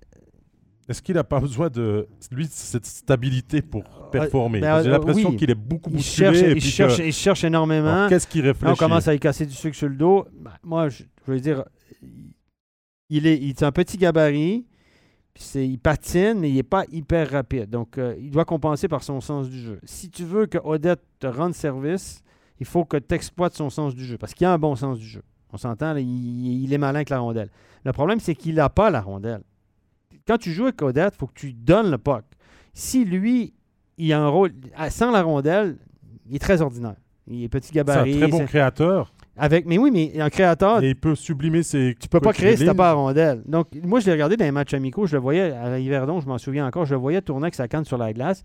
Est-ce qu'il n'a pas besoin de lui cette stabilité pour performer? ben, J'ai euh, l'impression oui. qu'il est beaucoup il bousculé. cherche, et il, puis cherche, que- il cherche énormément. Qu'est-ce qu'il Là, on réfléchit? commence à lui casser du sucre sur le dos. Ben, moi, je, je veux dire, il est, il est un petit gabarit. il patine, mais il n'est pas hyper rapide. Donc, euh, il doit compenser par son sens du jeu. Si tu veux que Odette te rende service, il faut que tu exploites son sens du jeu. Parce qu'il a un bon sens du jeu. On s'entend, il, il est malin avec la rondelle. Le problème, c'est qu'il n'a pas la rondelle. Quand tu joues avec Odette, il faut que tu lui donnes le puck. Si lui, il a un rôle. Sans la rondelle, il est très ordinaire. Il est petit C'est un gabarit. très bon créateur avec, mais oui, mais un créateur, et il peut sublimer ses. tu peux pas créer si t'as pas la rondelle. Donc, moi, je l'ai regardé dans les matchs amicaux, je le voyais à Yverdon, je m'en souviens encore, je le voyais tourner avec sa canne sur la glace.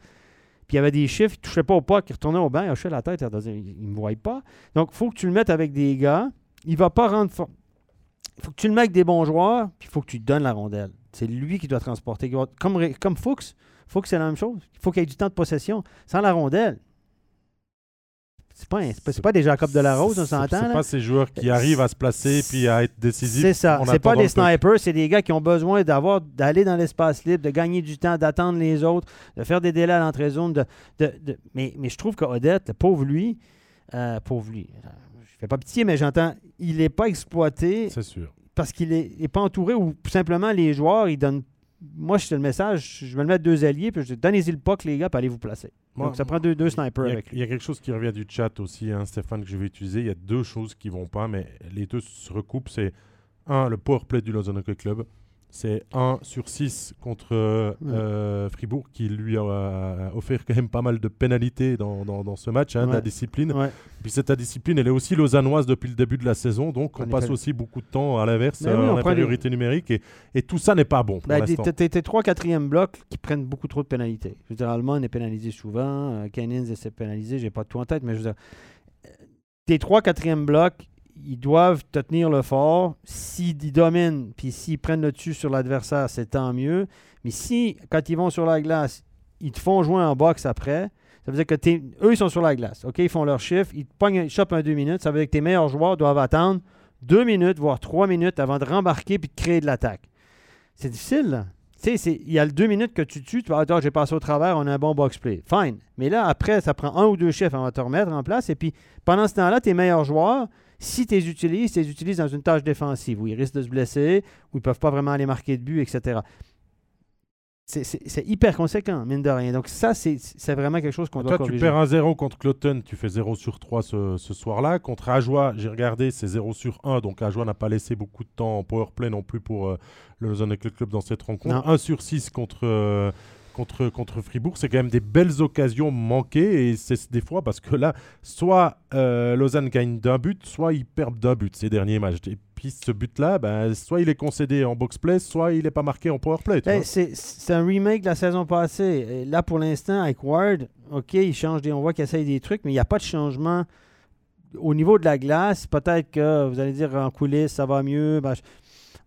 Puis il y avait des chiffres, il touchait pas au puck, il retournait au banc, il hochait la tête, il ne me voit pas. Donc, il faut que tu le mettes avec des gars. Il va pas rendre fort. Il faut que tu le mettes avec des bons joueurs, puis il faut que tu lui donnes la rondelle. C'est lui qui doit transporter. Comme, comme Fuchs. Fuchs, c'est la même chose. Il faut qu'il y ait du temps de possession. Sans la rondelle, c'est pas, un- c'est pas, des Jacob de la Rose, on s'entend. C'est pas ces joueurs qui arrivent à se placer puis à être décisifs. C'est ça. C'est pas des snipers, c'est des gars qui ont besoin d'avoir d'aller dans l'espace libre, de gagner du temps, d'attendre les autres, de faire des délais à. De, de- de- Mais, mais je trouve que Odette, le pauvre lui, euh, pauvre lui, je fais pas pitié, mais j'entends, il n'est pas exploité C'est sûr. parce qu'il n'est est pas entouré ou simplement les joueurs, ils donnent. Moi, je te le message, je vais le mettre deux alliés, puis je dis donnez-y le puck, les gars, puis allez vous placer. Donc, ça prend deux, snipers a, avec il y a quelque chose qui revient du chat aussi, hein, Stéphane, que je vais utiliser. Il y a deux choses qui vont pas, mais les deux se recoupent. C'est un, le power play du Lausanne Club. C'est 1 sur 6 contre euh, euh, Fribourg, qui lui a offert quand même pas mal de pénalités dans, dans- dans ce match, hein, de la discipline. Ouais. Puis cette discipline, elle est aussi lausannoise depuis le début de la saison, donc on passe aussi beaucoup de temps à l'inverse, Ben oui, euh, numérique, et, et tout ça n'est pas bon l'instant. t'es- trois quatrième blocs qui prennent beaucoup trop de pénalités. Je veux dire, est pénalisé souvent, Cannins essaie de pénaliser, j'ai pas tout en tête, mais je veux dire, tes trois quatrième blocs, ils doivent te tenir le fort. S'ils dominent, puis s'ils prennent le dessus sur l'adversaire, c'est tant mieux. Mais si, quand ils vont sur la glace, ils te font jouer en boxe après, ça veut dire que eux, ils sont sur la glace. Ils font leur chiffre, ils te pognent, ils chopent un deux minutes. Ça veut dire que tes meilleurs joueurs doivent attendre deux minutes, voire trois minutes avant de rembarquer puis de créer de l'attaque. C'est difficile, là. Tu sais, il y a deux minutes que tu tues, tu vas dire, Ah, j'ai passé au travers, on a un bon box play. Fine. Mais là, après, ça prend un ou deux chiffres avant de te remettre en place. Et puis, pendant ce temps-là, tes meilleurs joueurs, si tu les utilises, tu les utilises dans une tâche défensive où ils risquent de se blesser, où ils ne peuvent pas vraiment aller marquer de but, etc. C'est- hyper conséquent, mine de rien. Donc, ça, c'est vraiment quelque chose qu'on doit Toi, tu corriger. perds un 0 contre Cloton, tu fais 0 sur 3 ce, ce soir-là. Contre Ajoie, j'ai regardé, c'est 0 sur 1. Donc Ajoie n'a pas laissé beaucoup de temps en powerplay non plus pour euh, le Lausanne Club dans cette rencontre. Non. 1 sur 6 contre, euh, contre, contre Fribourg. C'est quand même des belles occasions manquées. Et c'est des fois parce que là, soit euh, Lausanne gagne d'un but, soit ils perdent d'un but ces derniers matchs. Et puis ce but-là, ben, soit il est concédé en box-play, soit il n'est pas marqué en powerplay. Ben, c'est c'est un remake de la saison passée. Et là, pour l'instant, avec Ward, OK, il change des, on voit qu'il essaye des trucs, mais il n'y a pas de changement au niveau de la glace. Peut-être que vous allez dire en coulisses, ça va mieux. Ben, je-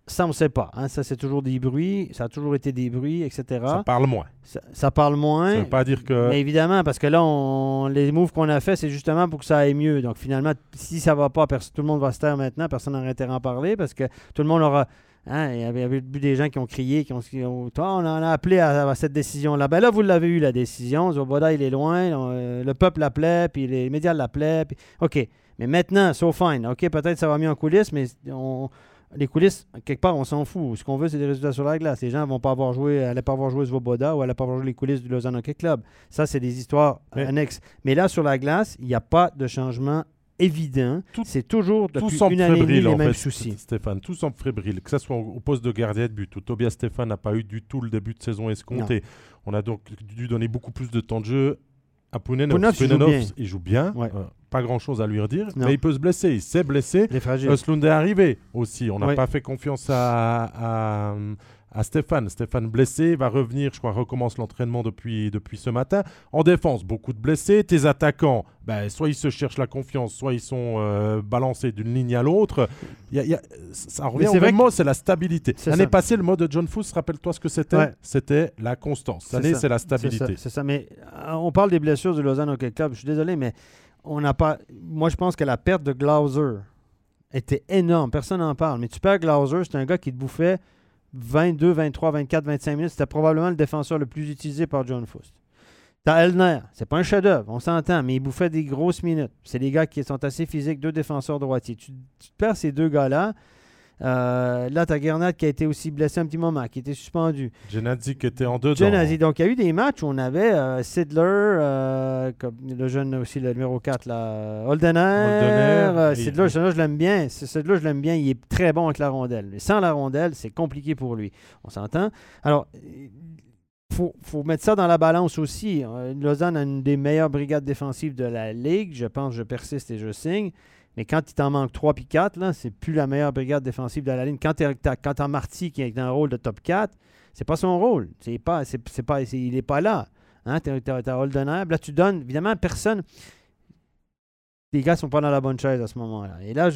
ça, on ne sait pas. hein. Ça, c'est toujours des bruits. Ça a toujours été des bruits, etc. Ça parle moins. Ça, ça parle moins. Ça veut pas dire que. Mais évidemment, parce que là, on, les moves qu'on a fait, c'est justement pour que ça aille mieux. Donc finalement, si ça va pas, tout le monde va se taire maintenant, personne n'aurait intérêt à en parler parce que tout le monde aura. Hein, il y avait, avait des gens qui ont crié, qui ont, qui ont- Toi, on en a appelé à, à cette décision-là. Ben là, vous l'avez eu, la décision. Zoboda, il est loin. on- euh, le peuple l'appelait, puis les médias l'appelaient. puis- OK. Mais maintenant, so fine. OK, peut-être ça va mieux en coulisses, mais on- les coulisses, quelque part, on s'en fout. Ce qu'on veut, c'est des résultats sur la glace. Les gens vont pas avoir joué, allaient pas avoir joué Svoboda ou allaient pas avoir joué les coulisses du Lausanne Hockey Club. Ça, c'est des histoires Mais- annexes. Mais là, sur la glace, il n'y a pas de changement évident. Tout- C'est toujours tout depuis semble une année les en mêmes fait, soucis. Stéphane. Tout semble fébrile. Que ce soit au au poste de gardien de but, où Tobias Stéphane n'a pas eu du tout le début de saison escompté. On a donc dû donner beaucoup plus de temps de jeu à. Pounenovs, il joue bien. il joue bien. Ouais. Euh, pas grand-chose à lui redire. Non. Mais il peut se blesser. Il s'est blessé. Les fragiles. Östlund est arrivé aussi. On n'a pas fait confiance à, à, à Stéphane. Stéphane blessé, va revenir, je crois, recommence l'entraînement depuis, depuis ce matin. En défense, beaucoup de blessés. Tes attaquants, ben, soit ils se cherchent la confiance, soit ils sont euh, balancés d'une ligne à l'autre. Y a, y a, ça revient au même mot, c'est la stabilité. L'année passée, le mot de John Fuss, rappelle-toi ce que c'était C'était la constance. Cette année, c'est la stabilité. C'est ça. Mais euh, on parle des blessures du Lausanne Hockey Club. Je suis désolé, mais on n'a pas. Moi, je pense que la perte de Glauser était énorme. Personne n'en parle. Mais tu perds Glauser, c'est un gars qui te bouffait 22, 23, 24, 25 minutes. C'était probablement le défenseur le plus utilisé par John Foust. T'as Elner, c'est pas un chef-d'œuvre, on s'entend, mais il bouffait des grosses minutes. C'est des gars qui sont assez physiques, deux défenseurs droitiers. Tu, tu perds ces deux gars-là, euh, là, tu as Gernat qui a été aussi blessé un petit moment, qui était suspendu. Genadzi qui était en deux Genadzi. Donc, il y a eu des matchs où on avait euh, Sidler, euh, comme le jeune aussi, le numéro 4, là, Holdener. Holdener Sidler, je l'aime bien. Sidler, je l'aime bien. Il est très bon avec la rondelle. Mais sans la rondelle, c'est compliqué pour lui. On s'entend. Alors, il faut, faut, mettre ça dans la balance aussi. Lausanne a une des meilleures brigades défensives de la Ligue. Je pense, je persiste et je signe. Mais quand il t'en manque 3 puis 4, c'est plus la meilleure brigade défensive de la ligne. Quand tu as, Marty qui est dans un rôle de top 4, c'est pas son rôle. C'est pas, pas, il n'est pas là. Hein? Tu as, Holdener. Là, tu donnes, évidemment, personne. Les gars sont pas dans la bonne chaise à ce moment-là. Et là,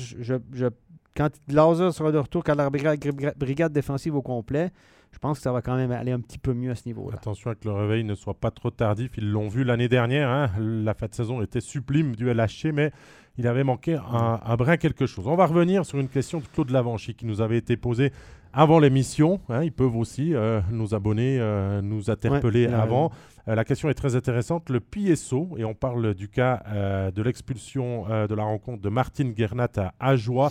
quand Lauser sera de retour, quand la brigade, brigade défensive au complet, je pense que ça va quand même aller un petit peu mieux à ce niveau-là. Attention à que le réveil ne soit pas trop tardif. Ils l'ont vu l'année dernière. Hein. La fin de saison était sublime du LHC, mais il avait manqué un, brin quelque chose. On va revenir sur une question de Claude Lavanchy qui nous avait été posée avant l'émission. Hein. ils peuvent aussi euh, nous abonner, euh, nous interpeller avant. Euh, la question est très intéressante. Le PSO, et on parle du cas de l'expulsion de la rencontre de Martine Gernat à Ajoie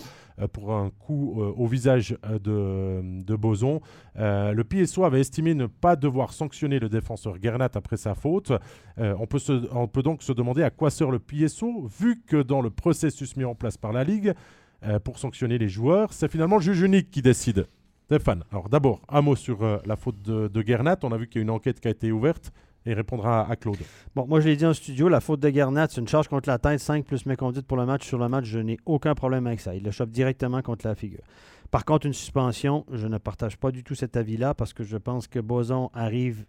pour un coup au visage de, de Boson. le PSO avait estimé ne pas devoir sanctionner le défenseur Gernat après sa faute. on, peut on peut donc se demander à quoi sert le PSO, vu que dans le processus mis en place par la Ligue pour sanctionner les joueurs, c'est finalement le juge unique qui décide. Stéphane, alors d'abord, un mot sur la faute de, de Gernat. On a vu qu'il y a une enquête qui a été ouverte et répondra à Claude. Bon, moi je l'ai dit en studio, la faute de Garnat, c'est une charge contre la tête, 5 plus méconduite pour le match. Sur le match, je n'ai aucun problème avec ça. Il le chope directement contre la figure. Par contre, une suspension, je ne partage pas du tout cet avis-là parce que je pense que Boson arrive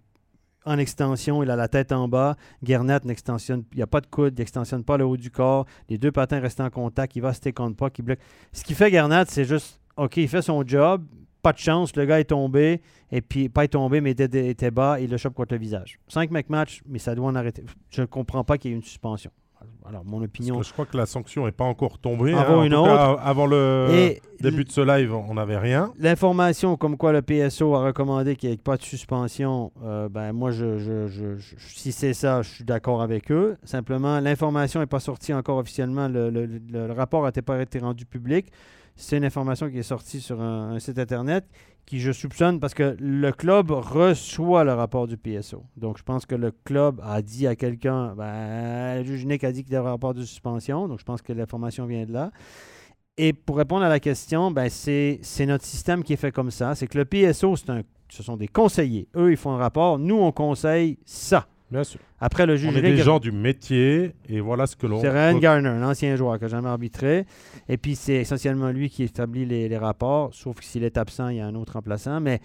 en extension, il a la tête en bas. Gernat n'extensionne, il n'y a pas de coude, il n'extensionne pas le haut du corps. Les deux patins restent en contact, il va se contre pas, qui bloque. Ce qui fait Gernat, c'est juste, OK, il fait son job, pas de chance, le gars est tombé, et puis pas est tombé, mais était, était bas, et il le chope contre le visage. 5 mecs match, mais ça doit en arrêter. Je ne comprends pas qu'il y ait une suspension. Alors, mon opinion. je crois que la sanction n'est pas encore tombée. Avant hein. une autre. avant le début de ce live, on n'avait rien. L'information comme quoi le PSO a recommandé qu'il n'y ait pas de suspension, euh, ben moi, je, je, si c'est ça, je suis d'accord avec eux. Simplement, l'information n'est pas sortie encore officiellement. Le, le rapport n'a pas été rendu public. C'est une information qui est sortie sur un, site Internet qui, je soupçonne, parce que le club reçoit le rapport du PSO. Donc, je pense que le club a dit à quelqu'un, ben, le juge Nick a dit qu'il y a un rapport de suspension. Donc, je pense que l'information vient de là. Et pour répondre à la question, ben, c'est notre système qui est fait comme ça. C'est que le PSO, ce sont des conseillers. Eux, ils font un rapport. Nous, on conseille ça. Bien sûr. Après, le juge. On est des gens du métier et voilà ce que l'on. C'est Ryan Garner, un ancien joueur qui n'a jamais arbitré. Et puis, c'est essentiellement lui qui établit les, rapports, sauf que s'il est absent, il y a un autre remplaçant. Mais,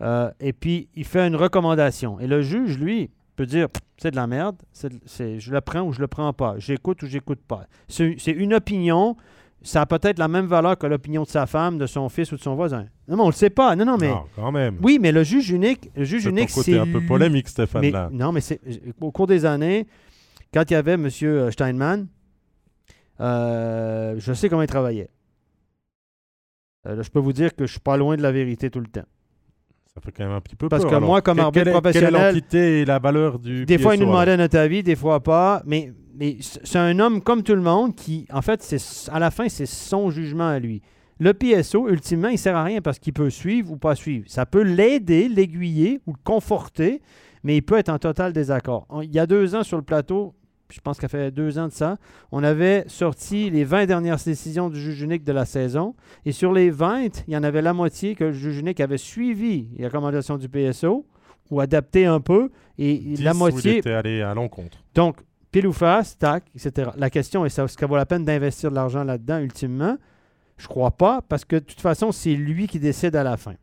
euh, et puis, il fait une recommandation. Et le juge, lui, peut dire c'est de la merde, c'est, je le prends ou je le prends pas, j'écoute ou j'écoute pas. C'est, c'est une opinion ça a peut-être la même valeur que l'opinion de sa femme, de son fils ou de son voisin. Non, mais on le sait pas. Non, non, mais. Non, quand même. Oui, mais le juge unique, le juge unique, c'est. un peu polémique, Stéphane. là. Non, mais c'est au cours des années, quand il y avait M. Steinman, euh, je sais comment il travaillait. Euh, je peux vous dire que je suis pas loin de la vérité tout le temps. Ça fait quand même un petit peu Parce que moi, comme arbitre professionnel. Quelle est l'entité et la valeur du. Des fois, il nous demandait notre avis, des fois pas. Mais mais c'est un homme comme tout le monde qui, en fait, c'est à la fin, c'est son jugement à lui. Le PSO, ultimement, il ne sert à rien parce qu'il peut suivre ou pas suivre. Ça peut l'aider, l'aiguiller ou le conforter, mais il peut être en total désaccord. Il y a deux ans sur le plateau, je pense qu'il fait deux ans de ça, on avait sorti les 20 dernières décisions du juge unique de la saison. Et sur les 20, il y en avait la moitié que le juge unique avait suivi les recommandations du PSO ou adapté un peu. Et la moitié. était allé à l'encontre. Donc, pile ou face, tac, etc. La question est est-ce qu'il vaut la peine d'investir de l'argent là-dedans ultimement? Je crois pas, parce que de toute façon, c'est lui qui décide à la fin.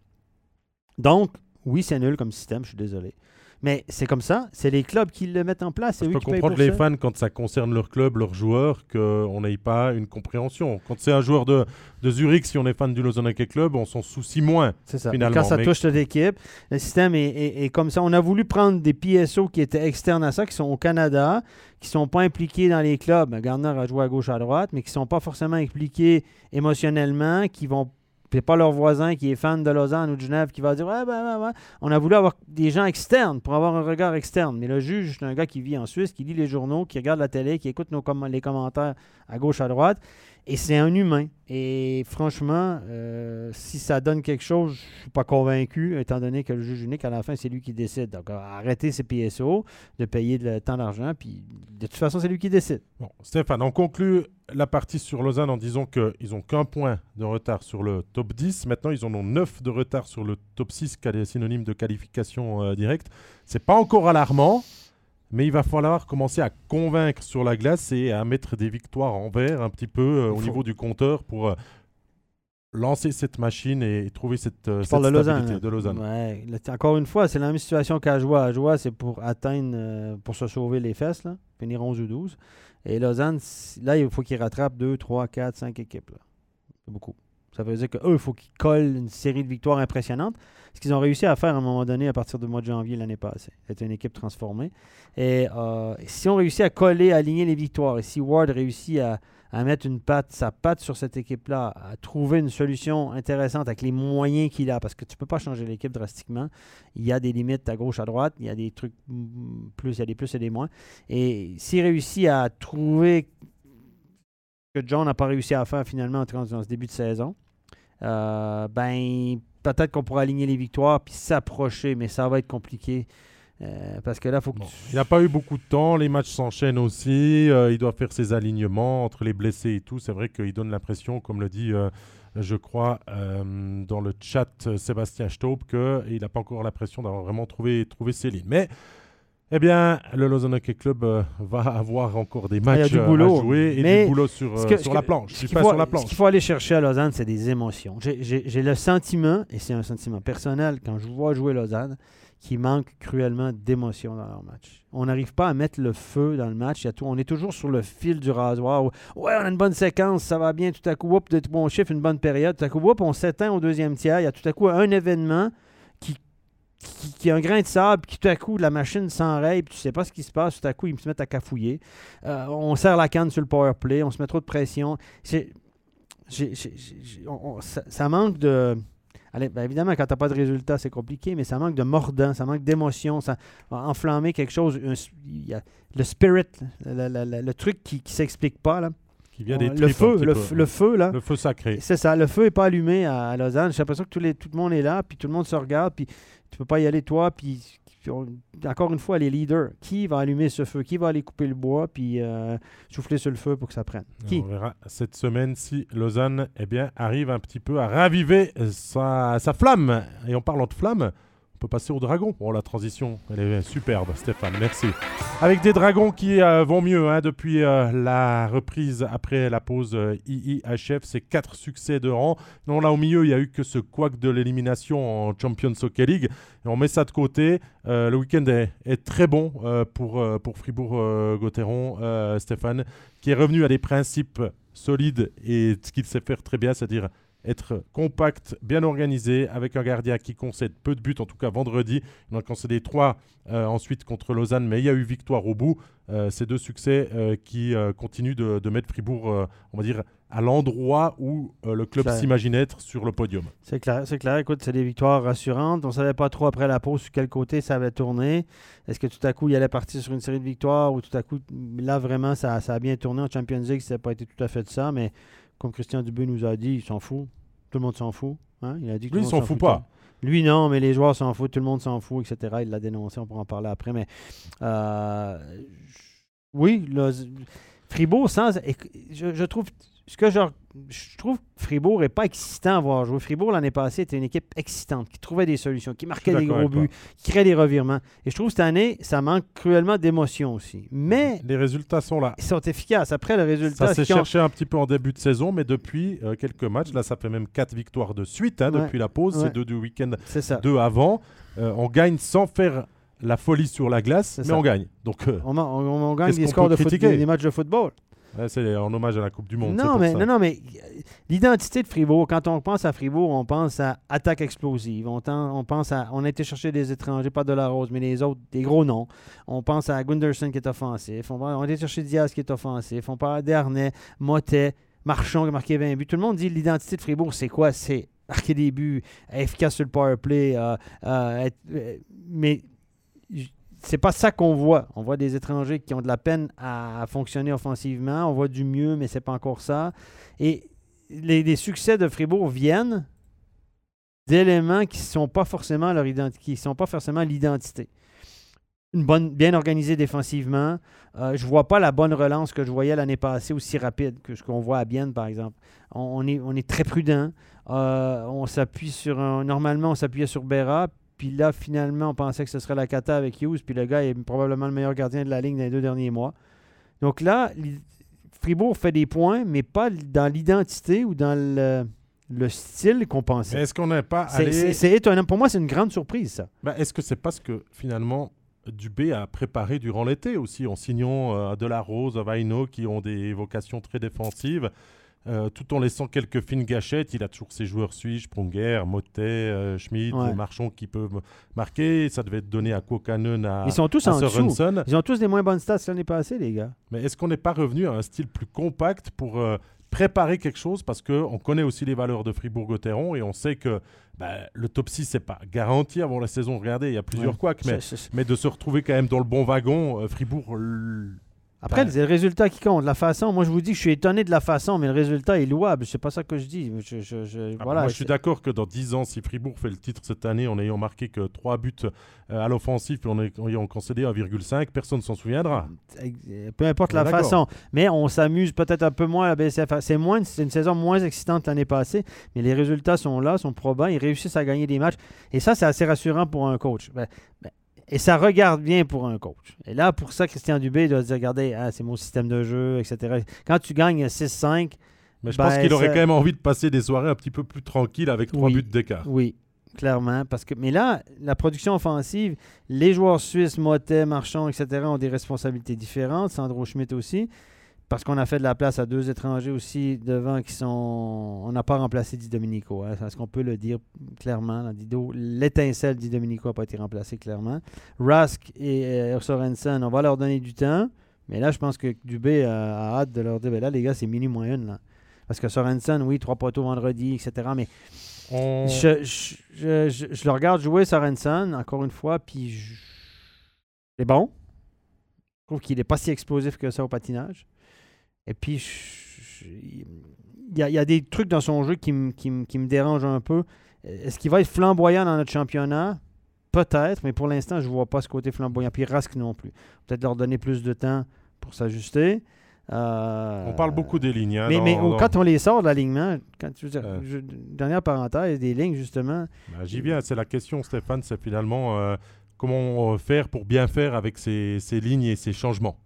Donc, oui, c'est nul comme système, je suis désolé. Mais c'est comme ça, c'est les clubs qui le mettent en place. Je peux comprendre les fans quand ça concerne leur club, leurs joueurs, qu'on n'ait pas une compréhension. Quand c'est un joueur de, de, Zurich, si on est fan du Lausanne Hockey Club, on s'en soucie moins. C'est ça. Finalement. Quand ça touche toute équipe, le système est, comme ça. On a voulu prendre des PSO qui étaient externes à ça, qui sont au Canada, qui ne sont pas impliqués dans les clubs. Gardner a joué à gauche à droite, mais qui ne sont pas forcément impliqués émotionnellement, qui vont c'est pas leur voisin qui est fan de Lausanne ou de Genève qui va dire ouais, ben, ben, ben. On a voulu avoir des gens externes pour avoir un regard externe. Mais le juge, c'est un gars qui vit en Suisse, qui lit les journaux, qui regarde la télé, qui écoute nos les commentaires à gauche, à droite. Et c'est un humain. Et franchement, euh, si ça donne quelque chose, je ne suis pas convaincu, étant donné que le juge unique, à la fin, c'est lui qui décide. Donc, arrêtez ces PSO, de payer le temps d'argent, puis de toute façon, c'est lui qui décide. Bon, Stéphane, on conclut la partie sur Lausanne en disant qu'ils n'ont qu'un point de retard sur le top 10. Maintenant, ils en ont 9 de retard sur le top 6, qui est synonyme de qualification euh, directe. C'est pas encore alarmant. Mais il va falloir commencer à convaincre sur la glace et à mettre des victoires en vert un petit peu euh, au niveau du compteur pour euh, lancer cette machine et, trouver cette, euh, cette de Lausanne. encore une fois, c'est la même situation qu'à Joie. À Joie, c'est pour atteindre, pour se sauver les fesses, là, finir 11 ou 12. Et Lausanne, là, il faut qu'ils rattrapent 2, 3, 4, 5 équipes. C'est beaucoup. Ça veut dire qu'eux, il faut qu'ils collent une série de victoires impressionnantes. Ce qu'ils ont réussi à faire à un moment donné à partir du mois de janvier l'année passée. C'était une équipe transformée. Et euh, si on réussit à coller, à aligner les victoires, et si Ward réussit à, mettre une patte, sa patte sur cette équipe-là, à trouver une solution intéressante avec les moyens qu'il a, parce que tu ne peux pas changer l'équipe drastiquement. Il y a des limites à gauche, à droite, il y a des trucs plus, il y a des plus et des moins. Et s'il réussit à trouver que John n'a pas réussi à faire finalement dans ce début de saison, euh, ben peut-être qu'on pourra aligner les victoires puis s'approcher, mais ça va être compliqué. Euh, parce que là, faut que Il n'a pas eu beaucoup de temps, les matchs s'enchaînent aussi, euh, il doit faire ses alignements entre les blessés et tout. C'est vrai qu'il donne l'impression, comme le dit, je crois, dans le chat Sébastien Staub, qu'il n'a pas encore l'impression d'avoir vraiment trouvé, trouvé ses lignes. Mais eh bien, le Lausanne Hockey Club euh, va avoir encore des matchs du boulot, à jouer et du boulot sur, euh, sur la planche. Ce qu'il faut, aller chercher à Lausanne, c'est des émotions. J'ai le sentiment, et c'est un sentiment personnel, quand je vois jouer Lausanne, qu'il manque cruellement d'émotion dans leur match. On n'arrive pas à mettre le feu dans le match. tout, on est toujours sur le fil du rasoir. ouais, on a une bonne séquence, ça va bien. Tout à coup, de bon chiffre, une bonne période. Tout à coup, on s'éteint au deuxième tiers. Il y a tout à coup un événement qui, a un grain de sable, qui tout à coup, la machine s'enraye, puis tu sais pas ce qui se passe, tout à coup, ils se mettent à cafouiller. Euh, on serre la canne sur le power play, on se met trop de pression. ça, manque de. Allez, ben évidemment, quand tu n'as pas de résultat, c'est compliqué, mais ça manque de mordant, ça manque d'émotion, ça va enflammer quelque chose. Il y a le spirit, le, truc qui ne s'explique pas. Là. Qui vient des le feu, le, le, feu, là. Le feu sacré. C'est ça, le feu n'est pas allumé à, Lausanne. J'ai l'impression que tout, les, tout le monde est là, puis tout le monde se regarde, puis tu peux pas y aller toi, puis encore une fois, les leaders, qui va allumer ce feu, qui va aller couper le bois, puis euh, souffler sur le feu pour que ça prenne? Qui? On verra cette semaine si Lausanne eh bien, arrive un petit peu à raviver sa, sa flamme. Et en parlant de flamme, peut passer aux dragons. Bon, la transition, elle est superbe, Stéphane, merci. Avec des dragons qui euh, vont mieux hein, depuis euh, la reprise après la pause euh, IIHF, c'est quatre succès de rang. Non, là au milieu, il n'y a eu que ce couac de l'élimination en Champions Hockey League. On met ça de côté. le week-end est, très bon pour, pour Fribourg-Gotteron, Stéphane, qui est revenu à des principes solides et ce qu'il sait faire très bien, c'est-à-dire être compact, bien organisé, avec un gardien qui concède peu de buts, en tout cas vendredi. Il en a concédé trois euh, ensuite contre Lausanne, mais il y a eu victoire au bout. Euh, ces deux succès euh, qui continuent de, mettre Fribourg, on va dire, à l'endroit où le club s'imaginait être sur le podium. C'est clair, c'est clair. Écoute, c'est des victoires rassurantes. On ne savait pas trop après la pause sur quel côté ça avait tourné. Est-ce que tout à coup, il allait partir sur une série de victoires ou tout à coup, là, vraiment, ça, ça a bien tourné en Champions League. Ça n'a pas été tout à fait de ça, mais comme Christian Dubé nous a dit, il s'en fout. Tout le monde s'en fout. Hein? Il a dit que Lui, il s'en fout pas. Lui, non, mais les joueurs s'en foutent, tout le monde s'en fout, etc. Il l'a dénoncé, on pourra en parler après. Mais euh, oui, Fribourg, sans, je, trouve ce que je, je trouve que Fribourg n'est pas excitant à voir jouer. Fribourg, l'année passée, était une équipe excitante, qui trouvait des solutions, qui marquait des gros buts, qui créait des revirements. Et je trouve que cette année, ça manque cruellement d'émotion aussi. Mais. Les résultats sont là. Ils sont efficaces. Après, le résultat. Ça s'est cherché un petit peu en début de saison, mais depuis euh, quelques matchs, là, ça fait même quatre victoires de suite hein, depuis la pause. C'est deux du week-end, deux avant. Euh, on gagne sans faire la folie sur la glace, mais on gagne. Donc, euh, on, gagne des scores de des matchs de football c'est en hommage à la Coupe du Monde. Non, mais, non, non, mais l'identité de Fribourg, quand on pense à Fribourg, on pense à attaque explosive. On, on pense à. On a été chercher des étrangers, pas de la Rose, mais les autres, des gros noms. On pense à Gunderson qui est offensif. On, a été chercher Diaz qui est offensif. On parle d'Ernest, Motet, Marchand qui a marqué 20 buts. Tout le monde dit l'identité de Fribourg, c'est quoi? C'est marquer des buts, efficace sur le power play. Euh, euh, euh, mais c'est pas ça qu'on voit. On voit des étrangers qui ont de la peine à, fonctionner offensivement. On voit du mieux, mais c'est pas encore ça. Et les, succès de Fribourg viennent d'éléments qui sont pas forcément leur qui sont pas forcément l'identité. Une bonne, bien organisée défensivement. Euh, je vois pas la bonne relance que je voyais l'année passée aussi rapide que ce qu'on voit à Bienne, par exemple. On, est, très prudent. Euh, on s'appuie sur normalement on s'appuyait sur Berra, puis là, finalement, on pensait que ce serait la cata avec Hughes. Puis le gars est probablement le meilleur gardien de la ligne dans les deux derniers mois. Donc là, Fribourg fait des points, mais pas dans l'identité ou dans le, style qu'on pensait. Est-ce qu'on n'est pas allé... C'est étonnant. Pour moi, c'est une grande surprise, ça. Ben, est-ce que c'est parce que, finalement, Dubé a préparé durant l'été aussi, en signant euh, De La Rose, Vaino, qui ont des vocations très défensives euh, tout en laissant quelques fines gâchettes, il a toujours ses joueurs suisses, Sprunger, Motet, euh, Schmidt, Marchand qui peuvent marquer. Ça devait être donné à Kokanen, à Ils sont tous en dessous. Ils ont tous des moins bonnes stats l'année passée, les gars. Mais est-ce qu'on n'est pas revenu à un style plus compact pour euh, préparer quelque chose? Parce qu'on connaît aussi les valeurs de Fribourg-Gotteron et on sait que bah, le top 6, c'est pas garanti avant la saison. Regardez, il y a plusieurs ouais. couacs, mais, mais de se retrouver quand même dans le bon wagon, Fribourg après, c'est le résultat qui compte. La façon, moi je vous dis que je suis étonné de la façon, mais le résultat est louable. C'est pas ça que je dis. Je, ah, voilà, moi je suis d'accord que dans 10 ans, si Fribourg fait le titre cette année en ayant marqué que 3 buts euh, à l'offensif et en ayant concédé 1,5, personne ne s'en souviendra. Peu importe la façon. Mais on s'amuse peut-être un peu moins à la BCF. C'est moins, c'est une saison moins excitante l'année passée, mais les résultats sont là, sont probants. Ils réussissent à gagner des matchs. Et ça, c'est assez rassurant pour un coach. Ben, ben, et ça regarde bien pour un coach. Et là, pour ça, Christian Dubé doit se dire regardez, ah, c'est mon système de jeu, etc. Quand tu gagnes 6-5. Mais je pense ben, qu'il aurait quand même envie de passer des soirées un petit peu plus tranquilles avec trois buts d'écart. Oui, clairement. Parce que, mais là, la production offensive, les joueurs suisses, Motet, Marchand, etc., ont des responsabilités différentes. Sandro Schmidt aussi parce qu'on a fait de la place à deux étrangers aussi devant qui sont. On n'a pas remplacé Di Domenico. Hein. Est-ce qu'on peut le dire clairement? L'étincelle Di Domenico n'a pas été remplacé clairement. Rask et euh, Sorensen, on va leur donner du temps. Mais là, je pense que Dubé a, hâte de leur dire ben là, les gars, c'est mini moyenne. Là. Parce que Sorensen, oui, trois poteaux vendredi, etc. Mais je, je, le regarde jouer Sorensen, encore une fois, puis c'est bon. Je trouve qu'il n'est pas si explosif que ça au patinage. Et puis, il y, a des trucs dans son jeu qui, me dérangent un peu. Est-ce qu'il va être flamboyant dans notre championnat? Peut-être, mais pour l'instant, je ne vois pas ce côté flamboyant. Puis Rask non plus. Peut-être leur donner plus de temps pour s'ajuster. Euh, on parle beaucoup des lignes. Hein, mais, quand on les sort de l'alignement, quand dernière parenthèse, des lignes justement. Ben, j'y viens, c'est la question, Stéphane, c'est finalement euh, comment faire pour bien faire avec ces lignes et ces changements?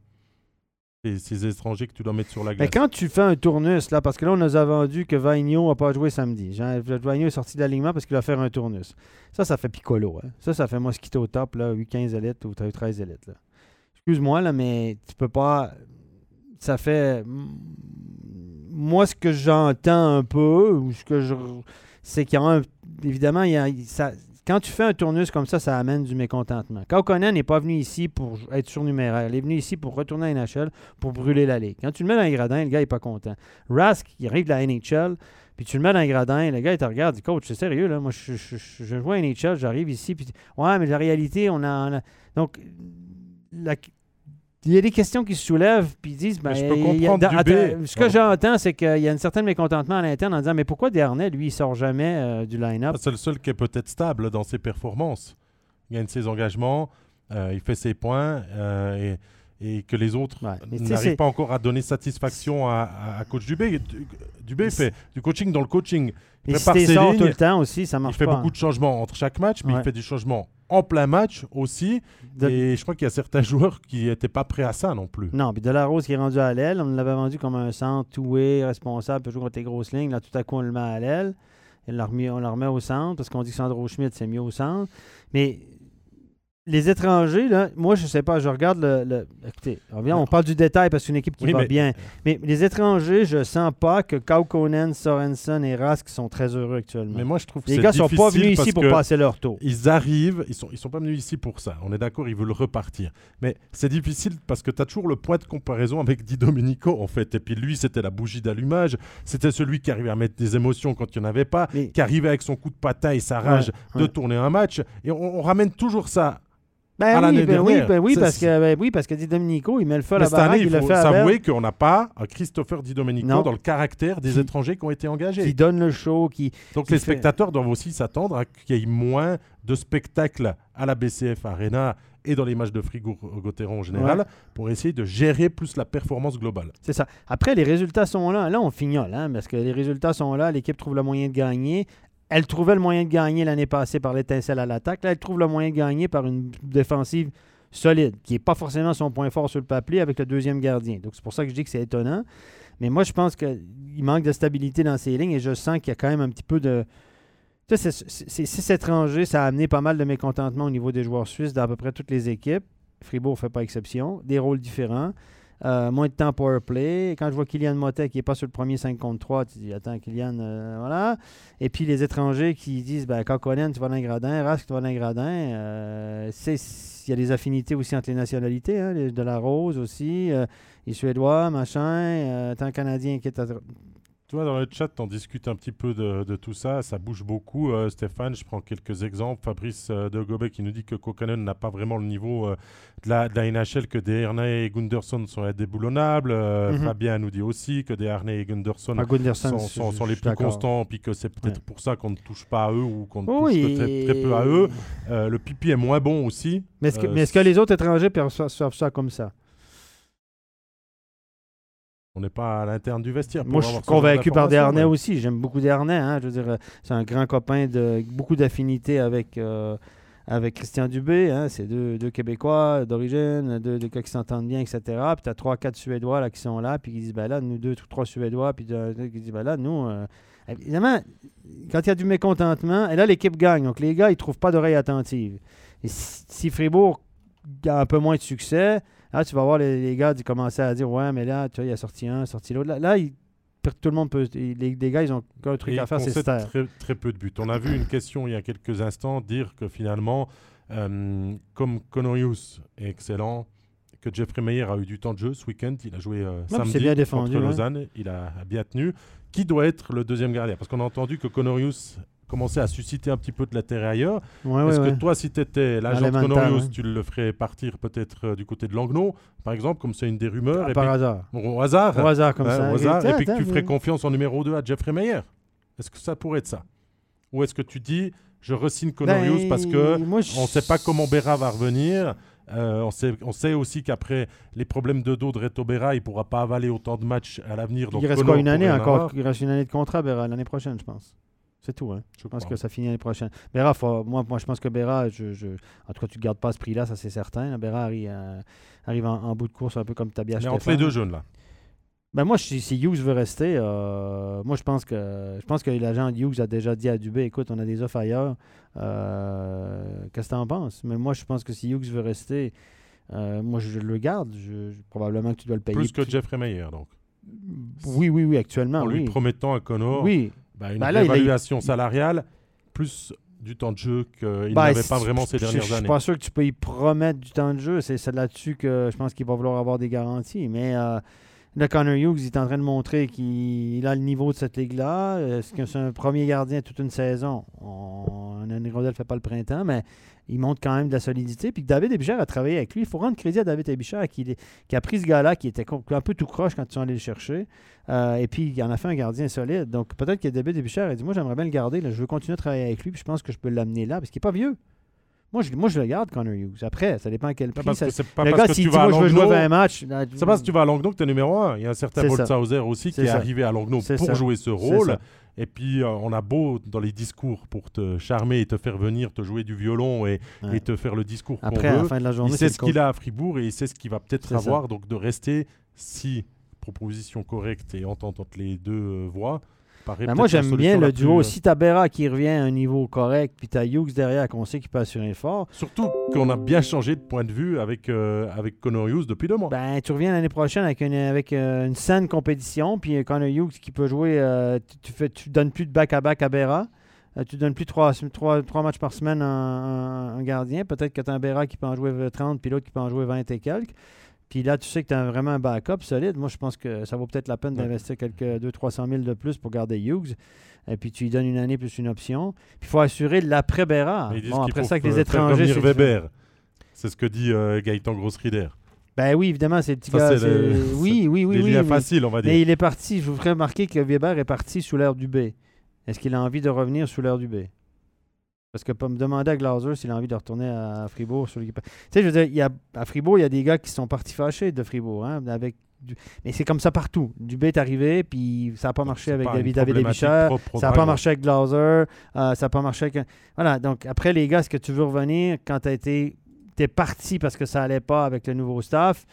Ces, étrangers que tu dois mettre sur la glace. Mais quand tu fais un tournus, là, parce que là, on nous a vendu que Vagno n'a pas joué samedi. Jean, Vagno est sorti de l'alignement parce qu'il va faire un tournus. Ça, ça fait piccolo. Hein. Ça, ça fait mosquito au top, là, 8-15 élites ou 13 élites. Excuse-moi, là, mais tu peux pas. Ça fait. Moi, ce que j'entends un peu, ou ce que je. C'est qu'il y a un. Évidemment, il y a, ça, quand tu fais un tournus comme ça, ça amène du mécontentement. Kaukonen n'est pas venu ici pour être surnuméraire. Il est venu ici pour retourner à NHL, pour brûler la ligue. Quand tu le mets dans les gradins, le gars n'est pas content. Rask, il arrive de la NHL, puis tu le mets dans les gradins, le gars, il te regarde, il dit Coach, c'est sérieux, là? Moi, je, joue à NHL, j'arrive ici, puis ouais, mais la réalité, on a. Donc, la, il y a des questions qui se soulèvent, puis ils disent ben, je peux comprendre Ce que j'entends, c'est qu'il y a un certain mécontentement à l'interne en disant Mais pourquoi Dernay, lui, il sort jamais euh, du line-up? C'est le seul qui est peut-être stable dans ses performances. Il gagne ses engagements, euh, il fait ses points, euh, et que les autres Ouais, n'arrivent pas encore à donner satisfaction à, à- à coach Dubé. Du- Dubé fait du coaching dans le coaching. Il Et prépare ses lignes, tout le temps aussi, ça il marche fait pas. beaucoup de changements entre chaque match, mais Ouais. il fait des changements en plein match aussi. De- Et je crois qu'il y a certains joueurs qui n'étaient pas prêts à ça non plus. Non, puis Delarose qui est rendu à l'aile, on l'avait vendu comme un centre, two-way, responsable, peut jouer contre les grosses lignes. Là, tout à coup, on le met à l'aile. Et On le remet, on le remet au centre parce qu'on dit que Sandro Schmidt, c'est mieux au centre. Mais les étrangers, là, moi, je sais pas, je regarde le. le- écoutez, on, parle du détail parce que c'est une équipe qui Oui, va mais- bien. Mais les étrangers, je sens pas que Kaukonen, Sorensen et Rask sont très heureux actuellement. Mais moi, je trouve que les gars sont pas venus ici pour passer leur tour. Ils arrivent, ils sont, ils sont pas venus ici pour ça. On est d'accord, ils veulent repartir. Mais c'est difficile parce que tu as toujours le point de comparaison avec Di Domenico, en fait. Et puis lui, c'était la bougie d'allumage. C'était celui qui arrivait à mettre des émotions quand il n'y en avait pas, Mais- qui arrivait avec son coup de patin et sa rage Ouais, de ouais. tourner un match. Et on, on ramène toujours ça. Ben à oui, ben oui, ben oui, parce que, ben oui, parce que Di Domenico, il met le feu à la baraque, il il le faut fait s'avouer qu'on n'a pas un Christopher Di Domenico Non. dans le caractère des Qui- étrangers qui ont été engagés. qui donne le show, qui, Donc qui les fait- spectateurs doivent aussi s'attendre à qu'il y ait moins de spectacles à la BCF Arena et dans les matchs de Fribourg-Gotteron en général Ouais. pour essayer de gérer plus la performance globale. C'est ça. Après, les résultats sont là. Là, on fignole, hein, parce que les résultats sont là. L'équipe trouve le moyen de gagner. Elle trouvait le moyen de gagner l'année passée par l'étincelle à l'attaque. Là, elle trouve le moyen de gagner par une défensive solide, qui n'est pas forcément son point fort sur le papier avec le deuxième gardien. Donc, c'est pour ça que je dis que c'est étonnant. Mais moi, je pense qu'il manque de stabilité dans ses lignes et je sens qu'il y a quand même un petit peu de. Tu sais, c'est- étrangers, ça a amené pas mal de mécontentement au niveau des joueurs suisses dans peu près toutes les équipes. Fribourg ne fait pas exception. Des rôles différents. Euh, moins de temps power play. Quand je vois Kylian Motet qui n'est pas sur le premier 5 contre 3, tu dis Attends, Kylian, euh, voilà. Et puis les étrangers qui disent ben, Kakonen, tu vas gradins, Rask, tu vas gradins. Euh, Il y a des affinités aussi entre les nationalités. Hein, de la Rose aussi. les Suédois, machin. Tant Canadien qui est vois, dans le chat, on discute un petit peu de, de tout ça. Ça bouge beaucoup. Euh, Stéphane, je prends quelques exemples. Fabrice euh, de Gobet qui nous dit que Kokanen n'a pas vraiment le niveau euh, de, la, de la NHL, que des et Gunderson sont indéboulonnables. Mhm. Fabien nous dit aussi que des et Gunderson Ah, Gunderson, sont, les plus constants, puis que c'est peut-être Ouais. pour ça qu'on ne touche pas à eux ou qu'on ne Oui, touche que très, très peu à eux. Le pipi est moins bon aussi. Mais est-ce que, mais est-ce que les autres étrangers perçoivent ça comme ça? On n'est pas à l'interne du vestiaire. Moi, je suis convaincu par Desharnais ouais. aussi. J'aime beaucoup Desharnais. Hein. Je veux dire, euh, c'est un grand copain de beaucoup d'affinités avec, euh, avec Christian Dubé. Hein. C'est deux, deux Québécois d'origine, deux, deux gars qui s'entendent bien, etc. Puis tu as trois, quatre Suédois là, qui sont là, puis qui disent ben là, nous deux, trois Suédois, puis qui disent ben là, nous. euh, Évidemment, quand il y a du mécontentement, et là, l'équipe gagne. Donc les gars, ils trouvent pas d'oreille attentive. Et si, si Fribourg a un peu moins de succès, Là, tu vas voir les, les gars commencer à dire Ouais, mais là, tu vois, il a sorti un, sorti l'autre. Là, là, il- tout le monde peut. Les, les gars, ils ont qu'un truc Et à faire, c'est taire. très, très peu de buts. On a vu une question il y a quelques instants dire que finalement, euh, comme Conorius est excellent, que Jeffrey Meyer a eu du temps de jeu ce week-end, il a joué euh, puis samedi bien défendu, contre. Lausanne, il a, a bien tenu. Qui doit être le deuxième gardien? Parce qu'on a entendu que Conorius commençait à susciter un petit peu de l'intérêt ailleurs. Ouais, Est-ce ouais, que ouais. toi, si tu étais l'agent de Conorius, tu le ferais partir peut-être euh, du côté de Langnau, par exemple, comme c'est une des rumeurs, Ah, et par puis- hasard. Bon, au hasard, Au hasard comme ça. au hasard, Attends, et puis que tu ferais confiance en numéro 2 à Jeffrey Meyer. Est-ce que ça pourrait être ça? Ou est-ce que tu dis, je re-signe Conorius Ben, parce que moi, je- on ne sait pas comment Berra va revenir euh, on, sait, on sait aussi qu'après les problèmes de dos de Reto Berra, il ne pourra pas avaler autant de matchs à l'avenir. Il reste quoi une année encore? Il reste une année de contrat, Béra, l'année prochaine, je pense. C'est tout, hein. Je Je pense que ça finit l'année prochaine. Béra, faut- moi, moi, je pense que Béra, je, je- en tout cas, tu ne gardes pas ce prix-là, ça c'est certain. Béra arrive, euh, arrive en, en bout de course un peu comme Tabia Mais entre les deux jeunes, là. Ben moi, si, si Hughes veut rester, euh, moi je pense que je pense que l'agent Hughes a déjà dit à Dubé, écoute, on a des offres ailleurs. Euh, Qu'est-ce que tu en penses? Mais moi, je pense que si Hughes veut rester, euh, moi je le garde. Je- je- probablement que tu dois le payer. Plus que Jeffrey Meyer, donc. Oui, oui, oui, actuellement, en lui oui. promettant à Connor Oui, bah, une Bah là, il a- évaluation salariale, plus du temps de jeu qu'il Ben, n'avait pas vraiment ces dernières Je suis années. pas sûr que tu peux y promettre du temps de jeu. C'est là-dessus que je pense qu'il va vouloir avoir des garanties. Mais euh, là, Connor Hughes, il est en train de montrer qu'il a le niveau de cette ligue-là. Est-ce que c'est un premier gardien toute une saison? On, une hirondelle ne fait pas le printemps, mais il montre quand même de la solidité. Puis David Ebichère a travaillé avec lui. Il faut rendre crédit à David Ebichère qui, qui a pris ce gars-là qui était un peu tout croche quand ils sont allés le chercher. Euh, et puis, il en a fait un gardien solide. Donc, peut-être que David Ebichère a dit Moi, j'aimerais bien le garder. là. je veux continuer à travailler avec lui. Puis, je pense que je peux l'amener là parce qu'il n'est pas vieux. Moi, je, moi, je le garde, Connor Hughes. Après, ça dépend à quel prix. Ça- pas le parce gars, que s'il tu vas moi, je veux jouer Langnau. 20 matchs. là, C'est parce que tu vas à Langnau que tu es numéro 1. Il y a un certain. Boltzhauser aussi qui est arrivé à C'est pour ça. jouer ce rôle. Et puis, euh, on a beau, dans les discours, pour te charmer et te faire venir, te jouer du violon et, Ouais. et te faire le discours qu'on à la veut. fin de la journée, Il c'est sait ce qu'il a à Fribourg et il sait ce qu'il va peut-être ça. avoir. Donc, de rester, si proposition correcte et entente entre les deux euh, voix, paraît Ben, moi, j'aime bien le duo. plus, euh, Si t'as Berra qui revient à un niveau correct, puis t'as Hughes derrière qu'on sait qu'il peut assurer fort, Surtout qu'on a bien changé de point de vue avec, euh, avec Connor Hughes depuis deux mois. ben, tu reviens l'année prochaine avec une, avec, euh, une saine compétition, puis euh, Connor Hughes qui peut jouer, euh, tu, tu fais, tu donnes plus de back-à-back à Berra. Euh, tu donnes plus trois, trois, trois matchs par semaine à un, un gardien. Peut-être que tu as un Berra qui peut en jouer 30, puis l'autre qui peut en jouer 20 et quelques. Puis là, tu sais que tu as vraiment un backup solide. Moi, je pense que ça vaut peut-être la peine Ouais. d'investir quelques 200-300 000 de plus pour garder Hughes. Et puis tu lui donnes une année plus une option. Puis il faut assurer ils disent Bon, après ça, avec les étrangers. c'est Weber. C'est ce que dit euh, Gaëtan Grossrider. Ben oui, évidemment, c'est le petit Ça, gars. c'est le- c'est- Oui, oui, oui. Des oui, faciles, on va dire. Mais il est parti. Je vous ferai remarquer que Weber est parti sous l'air du B. Est-ce qu'il a envie de revenir sous l'air du B? Parce que pas me demander à Glazer s'il a envie de retourner à Fribourg sur l'équipe. Tu sais, je veux dire, il y a, à Fribourg, il y a des gars qui sont partis fâchés de Fribourg. Hein, avec du- Mais c'est comme ça partout. Dubé est arrivé, puis ça n'a pas marché avec pas David, David au Ça n'a pas marché avec Glazer. euh, ça n'a pas marché avec. Voilà. Donc, après, les gars, est-ce que tu veux revenir quand tu été. es parti parce que ça allait pas avec le nouveau staff?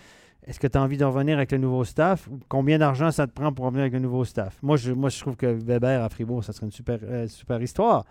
Est-ce que tu as envie de revenir avec le nouveau staff? Combien d'argent ça te prend pour revenir avec le nouveau staff? Moi, je, moi, je trouve que Weber à Fribourg, ça serait une super, euh, super histoire.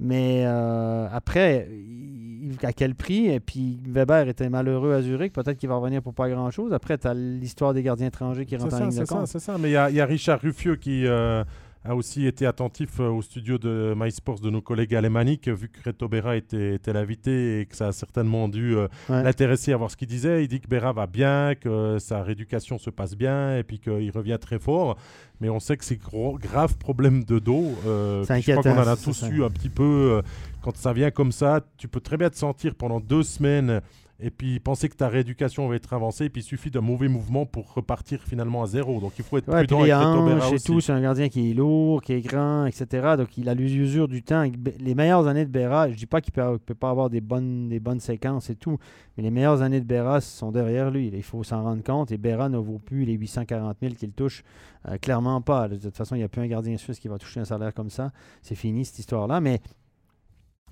Mais euh, après, il- à quel prix? Et puis Weber était malheureux à Zurich. Peut-être qu'il va revenir pour pas grand-chose. Après, tu as l'histoire des gardiens étrangers qui rentrent en ligne de c'est ça, compte. c'est ça. Mais il y, a- il y a Richard Ruffieux qui euh, a aussi été attentif euh, au studio de MySports de nos collègues alémaniques, vu que Reto Berra était, était l'invité et que ça a certainement dû euh, Ouais. l'intéresser à voir ce qu'il disait. Il dit que Berra va bien, que sa rééducation se passe bien et puis qu'il revient très fort. Mais on sait que c'est gros, grave problème de dos. euh, je crois qu'on en inquiétant, a tous eu un petit peu. euh, quand ça vient comme ça, tu peux très bien te sentir pendant deux semaines et puis penser que ta rééducation va être avancée, et puis il suffit d'un mauvais mouvement pour repartir finalement à zéro. Donc il faut être Ouais, prudent avec hanches et aussi. tout, c'est un gardien qui est lourd, qui est grand, etc. Donc il a l'usure du temps. Les meilleures années de Berra, je dis pas qu'il peut, peut pas avoir des bonnes, des bonnes séquences et tout, mais les meilleures années de Berra sont derrière lui. Il faut s'en rendre compte. Et Berra ne vaut plus les 840 000 qu'il touche. Euh, clairement pas. De toute façon, il n'y a plus un gardien suisse qui va toucher un salaire comme ça. C'est fini cette histoire-là. Mais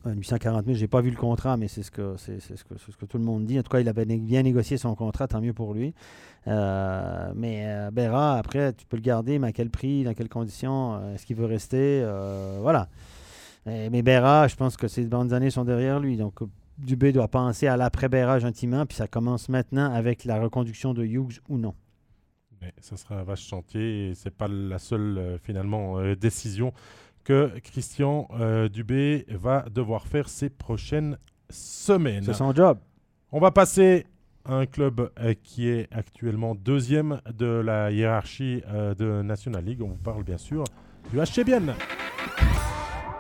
840 000, j'ai pas vu le contrat, mais c'est ce que c'est ce ce que tout le monde dit. En tout cas, il né- bien négocié son contrat, tant mieux pour lui. Euh, mais euh, Berra, après, tu peux le garder, mais à quel prix, dans quelles conditions, euh, est-ce qu'il veut rester Euh, Voilà. Mais Berra, je pense que ses bonnes années sont derrière lui. Donc, Dubé doit penser à l'après-Berra gentiment, puis ça commence maintenant avec la reconduction de Hughes ou non. Mais ça sera un vache chantier et c'est pas la seule finalement décision que Christian euh, Dubé va devoir faire ces prochaines semaines. C'est son job. On va passer à un club euh, qui est actuellement deuxième de la hiérarchie euh, de National League. On vous parle bien sûr du HC Bienne.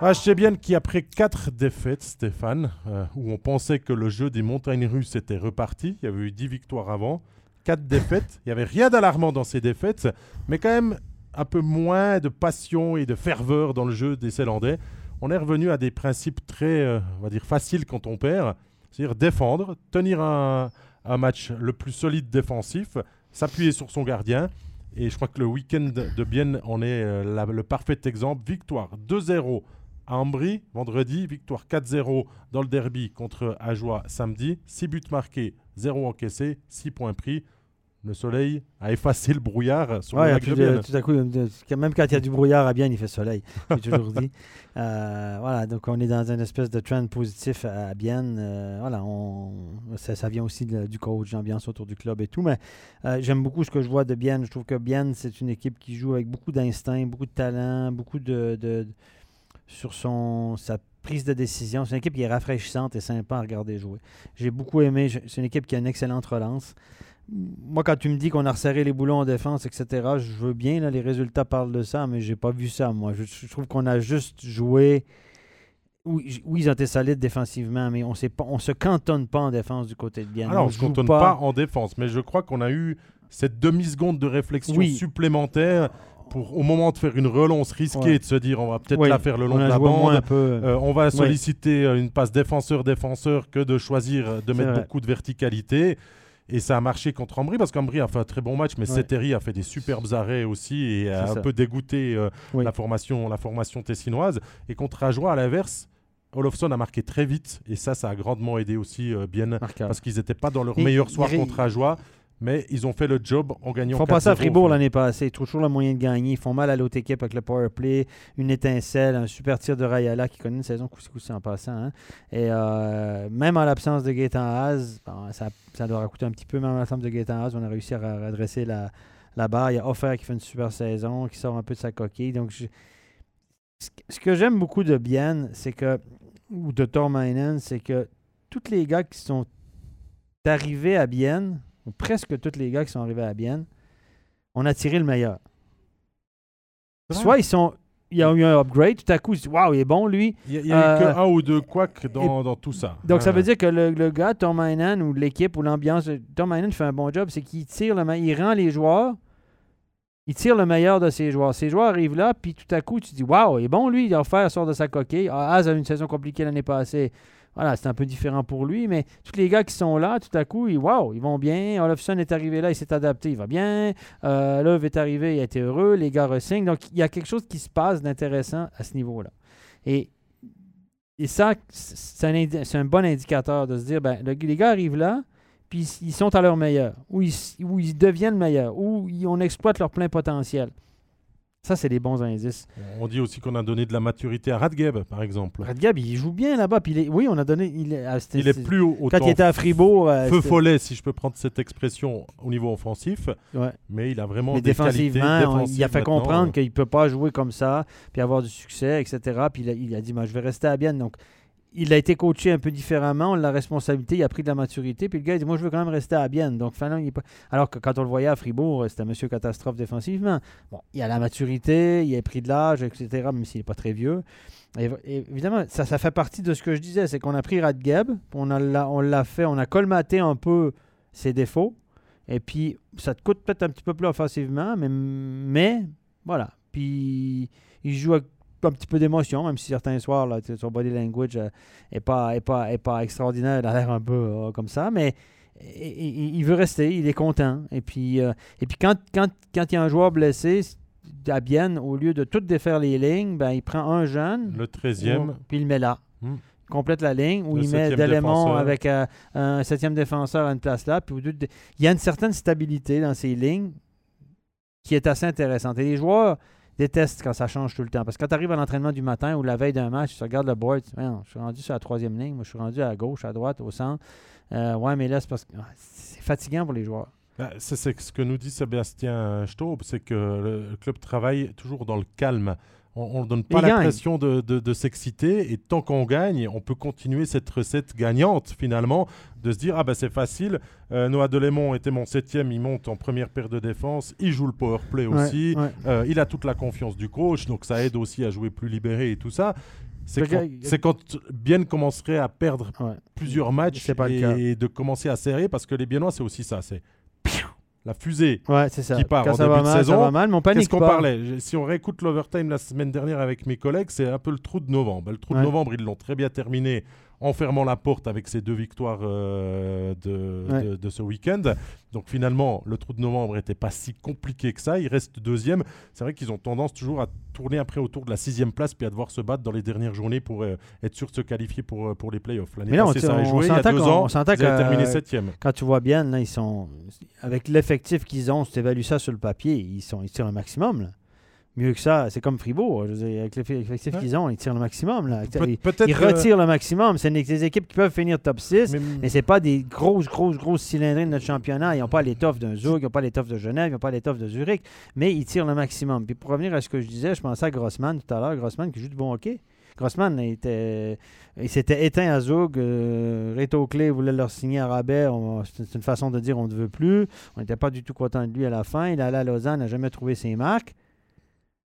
HC Bienne qui après quatre défaites, Stéphane, où on pensait que le jeu des montagnes russes était reparti. Il y avait eu 10 victoires avant. Quatre défaites. Il n'y avait rien d'alarmant dans ces défaites, mais quand même un peu moins de passion et de ferveur dans le jeu des Zélandais. On est revenu à des principes très, euh, on va dire, faciles quand on perd. C'est-à-dire défendre, tenir un, match le plus solide défensif, s'appuyer sur son gardien. Et je crois que le week-end de Bienne en est euh, le parfait exemple. Victoire 2-0 à Ambry vendredi, victoire 4-0 dans le derby contre Ajoie samedi. 6 buts marqués, 0 encaissés, 6 points pris. Le soleil a effacé le brouillard sur Ouais, le lac tout, de Bienne. tout à coup, euh, même quand il y a du brouillard à Bienne, il fait soleil. J'ai toujours dit. Euh, voilà, donc on est dans une espèce de trend positif à Bienne. Euh, voilà, on, ça, ça vient aussi de- du coach, l'ambiance autour du club et tout. Mais euh, j'aime beaucoup ce que je vois de Bienne. Je trouve que Bienne, c'est une équipe qui joue avec beaucoup d'instinct, beaucoup de talent, beaucoup de, de- sur son sa prise de décision. C'est une équipe qui est rafraîchissante et sympa à regarder jouer. J'ai beaucoup aimé. C'est une équipe qui a une excellente relance. Moi, quand tu me dis qu'on a resserré les boulons en défense, etc., je veux bien, là, les résultats parlent de ça, mais j'ai pas vu ça, moi. Je, je trouve qu'on a juste joué. Oui, ils ont été solides défensivement, mais on ne se cantonne pas en défense du côté de Bienne. Alors, on ne se cantonne pas. en défense, mais je crois qu'on a eu cette demi-seconde de réflexion Oui. supplémentaire pour au moment de faire une relance risquée, Ouais. de se dire on va peut-être Oui, la faire le long on de a la bande. un peu. Euh, on va solliciter euh, une passe défenseur-défenseur que de choisir euh, de mettre vrai. beaucoup de verticalité. Et ça a marché contre Ambry parce qu'Ambry a fait un très bon match, mais Ouais. Seteri a fait des superbes arrêts aussi et a un ça. peu dégoûté euh, Oui. la, formation, la formation tessinoise. Et contre Ajoie, à l'inverse, Olofsson a marqué très vite et ça, ça a grandement aidé aussi euh, bien parce qu'ils n'étaient pas dans leur Et meilleur il soir contre Ajoie, mais ils ont fait le job en Ils gagnant. font passer à 4-0, Fribourg l'année passée. Ils trouvent toujours le moyen de gagner. Ils font mal à l'autre équipe avec le power play, une étincelle, un super tir de Rayala qui connaît une saison coussi en passant. hein. Et euh, même en l'absence de Gaëtan Haas, bon, ça, ça leur a coûté un petit peu, même en l'absence de Gaëtan Haas, on a réussi à redresser la, la barre. Il y a Offer qui fait une super saison, qui sort un peu de sa coquille. Donc, je- ce que- j'aime beaucoup de Bien, c'est que, ou de Tormainen, c'est que tous les gars qui sont arrivés à Bienne, ou presque tous les gars qui sont arrivés à Bienne, on a tiré le meilleur. Soit ils sont. Il y a eu un upgrade, tout à coup, ils se disent Waouh, il est bon lui. Il y a, eu Euh, que un ou deux couacs dans, dans tout ça. Donc ça veut dire que le, le gars, Tom Heinen, ou l'équipe, ou l'ambiance, Tom Heinen fait un bon job, c'est qu'il tire le il rend les joueurs, il tire le meilleur de ses joueurs. Ses joueurs arrivent là, puis tout à coup, tu te dis Waouh, il est bon lui, il a offert, sort de sa coquille. Ah, Az a eu une saison compliquée l'année passée. Voilà, c'est un peu différent pour lui, mais tous les gars qui sont là, tout à coup, ils, wow, ils vont bien. Olofsson est arrivé là, il s'est adapté, il va bien. Euh, Love est arrivé, il a été heureux. Les gars ressignent. Donc, il y a quelque chose qui se passe d'intéressant à ce niveau-là. Et, et ça, c'est un, bon indicateur de se dire, ben, le- les gars arrivent là, puis ils- sont à leur meilleur, ou ils, s- ou ils deviennent meilleurs, ou ils- on exploite leur plein potentiel. Ça, c'est des bons indices. On dit aussi qu'on a donné de la maturité à Radgeb, par exemple. Radgab, il joue bien là-bas. Puis il est- oui, on a donné. Il est, ah, Il est plus au- Quand il était à Fribourg. euh, feu c'était- follet, si je peux prendre cette expression, au niveau offensif, ouais. mais il a vraiment Mais des qualités défensivement, on- il a fait comprendre qu'il ne peut pas jouer comme ça, puis avoir du succès, etc. Puis il a, il a dit, je vais rester à Bienne. Donc, il a été coaché un peu différemment, on la responsabilité, il a pris de la maturité. Puis le gars, il dit, moi, je veux quand même rester à Bienne. Donc, finalement, il. Alors que quand on le voyait à Fribourg, c'était monsieur catastrophe défensivement. Bon, il a la maturité, il a pris de l'âge, etc., même s'il n'est pas très vieux. Et, et évidemment, ça, ça fait partie de ce que je disais, c'est qu'on a pris Radgeb, on a l'a- on l'a fait, on a colmaté un peu ses défauts. Et puis, ça te coûte peut-être un petit peu plus offensivement, mais, mais voilà. Puis, il joue avec un petit peu d'émotion, même si certains soirs, là, son body language n'est pas, est pas, est pas extraordinaire, il a l'air un peu euh, comme ça, mais il veut rester, il est content. Et puis, euh, et puis quand, quand, quand il y a un joueur blessé, à Bienne, au lieu de tout défaire les lignes, ben, il prend un jeune, Le 13e, ou- puis il le met là. Il complète la ligne, où Le il met défenseur. avec euh, un septième défenseur à une place là. Puis il y a une certaine stabilité dans ces lignes qui est assez intéressante. Et les joueurs détestent quand ça change tout le temps. Parce que quand tu arrives à l'entraînement du matin ou la veille d'un match, tu regardes le board, tu dis, je suis rendu sur la troisième ligne, moi je suis rendu à gauche, à droite, au centre. Euh, ouais, mais là, c'est parce que c'est fatigant pour les joueurs. C'est c'est ce que nous dit Sébastien Staub, c'est que le club travaille toujours dans le calme. On ne donne pas l'impression de, de- de s'exciter et tant qu'on gagne, on peut continuer cette recette gagnante finalement, de se dire ah ben c'est facile, euh, Noah Delémont était mon septième, il monte en première paire de défense, il joue le power play aussi, Ouais, ouais. Euh, il a toute la confiance du coach, donc ça aide aussi à jouer plus libéré et tout ça. C'est quand, quand Bien commencerait à perdre Ouais. plusieurs matchs le et, de commencer à serrer parce que les Biennois c'est aussi ça, c'est la fusée. Ouais, c'est ça. Qui part Quand en ça début va de mal, saison, ça va mal, mais on panique Qu'est-ce qu'on pas. parlait Si on réécoute l'overtime la semaine dernière avec mes collègues, c'est un peu le trou de novembre. Le trou de novembre, ils l'ont très bien terminé en fermant la porte avec ces deux victoires euh, de, Ouais. de- de ce week-end. Donc finalement, le trou de novembre n'était pas si compliqué que ça. Ils restent deuxième. C'est vrai qu'ils ont tendance toujours à tourner après autour de la sixième place puis à devoir se battre dans les dernières journées pour euh, être sûr de se qualifier pour, euh, pour les playoffs. L'année passée, ça a joué. Il y a deux ans, on ils terminé septième. quand tu vois bien, là, ils sont. Avec l'effectif qu'ils ont, si tu évalues ça sur le papier, ils, sont, ils tirent le maximum. là. Mieux que ça, c'est comme Fribourg. Je veux dire, avec l'eff- l'effectif Ouais. qu'ils ont, ils tirent le maximum. Là. Pe- Ils, ils retirent le maximum. C'est des, des équipes qui peuvent finir top 6, mais- mais c'est pas des grosses, grosses, grosses cylindrines de notre championnat. Ils n'ont pas l'étoffe d'un Zug, ils n'ont pas l'étoffe de Genève, ils n'ont pas l'étoffe de Zurich, mais ils tirent le maximum. Puis pour revenir à ce que je disais, je pensais à Grossman tout à l'heure. Grossman qui joue du bon hockey. Grossman était, il s'était éteint à Zug. Euh, Reto Clé voulait leur signer à rabais. C'est une façon de dire on ne veut plus. On n'était pas du tout content de lui à la fin. Il est allé à Lausanne, n'a jamais trouvé ses marques.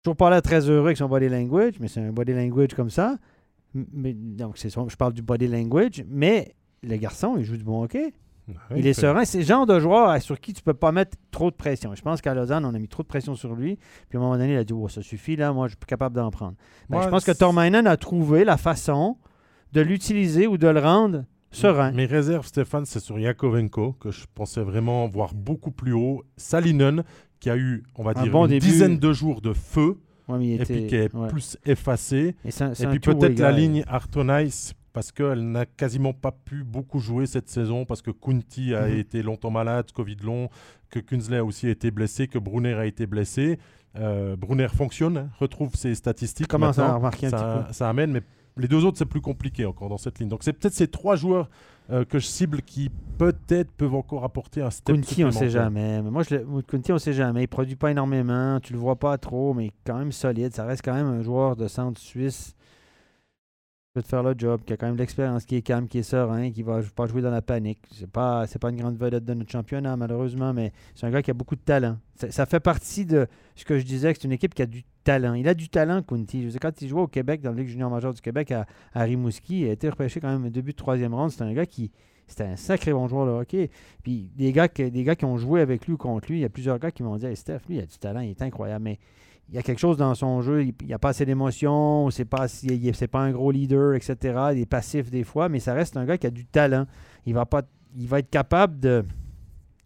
Toujours pas l'air très heureux avec son body language, mais c'est un body language comme ça. Mais, donc, c'est je parle du body language, mais le garçon, il joue du bon hockey. il est serein. C'est le genre de joueur sur qui tu peux pas mettre trop de pression. Je pense qu'à Lausanne, on a mis trop de pression sur lui. Puis à un moment donné, il a dit oh, ça suffit, là, moi, je suis plus capable d'en prendre. Ben, je pense que Tormainen a trouvé la façon de l'utiliser ou de le rendre serein. Mes réserves, Stéphane, c'est sur Yakovenko, que je pensais vraiment voir beaucoup plus haut. Salinen, qui a eu, on va dire, une dizaine de jours de feu. et puis qui est plus effacé. Et, puis peut-être la ligne Artonais parce qu'elle n'a quasiment pas pu beaucoup jouer cette saison, parce que Kunti a mhm. été longtemps malade, Covid long, que Kunzle a aussi été blessé, que Brunner a été blessé. Euh, Brunner fonctionne, hein, retrouve ses statistiques. Comment ça a ça, ça amène, mais les deux autres, c'est plus compliqué encore dans cette ligne. Donc c'est peut-être ces trois joueurs euh, que je cible qui peut-être peuvent encore apporter un step Kunti, on sait jamais. moi, je Kunti, on sait jamais. Il produit pas énormément. Tu le vois pas trop, mais quand même solide. Ça reste quand même un joueur de centre suisse peut faire le job, qui a quand même de l'expérience, qui est calme, qui est serein, qui va pas jouer dans la panique. C'est pas c'est pas une grande vedette de notre championnat malheureusement, mais c'est un gars qui a beaucoup de talent. Ça, fait partie de ce que je disais, que c'est une équipe qui a du talent. Il a du talent, Kunti. Je sais, quand il jouait au Québec, dans la Ligue junior majeure du Québec, à, Rimouski, il a été repêché quand même au début de troisième ronde. C'est un gars qui c'était un sacré bon joueur de hockey. Puis des gars, des gars qui ont joué avec lui ou contre lui, il y a plusieurs gars qui m'ont dit Steph, lui, il a du talent, il est incroyable. Mais il y a quelque chose dans son jeu, il n'y a pas assez d'émotion, c'est pas, c'est pas un gros leader, etc. Il est passif des fois, mais ça reste un gars qui a du talent. Il va, pas, il va être capable de.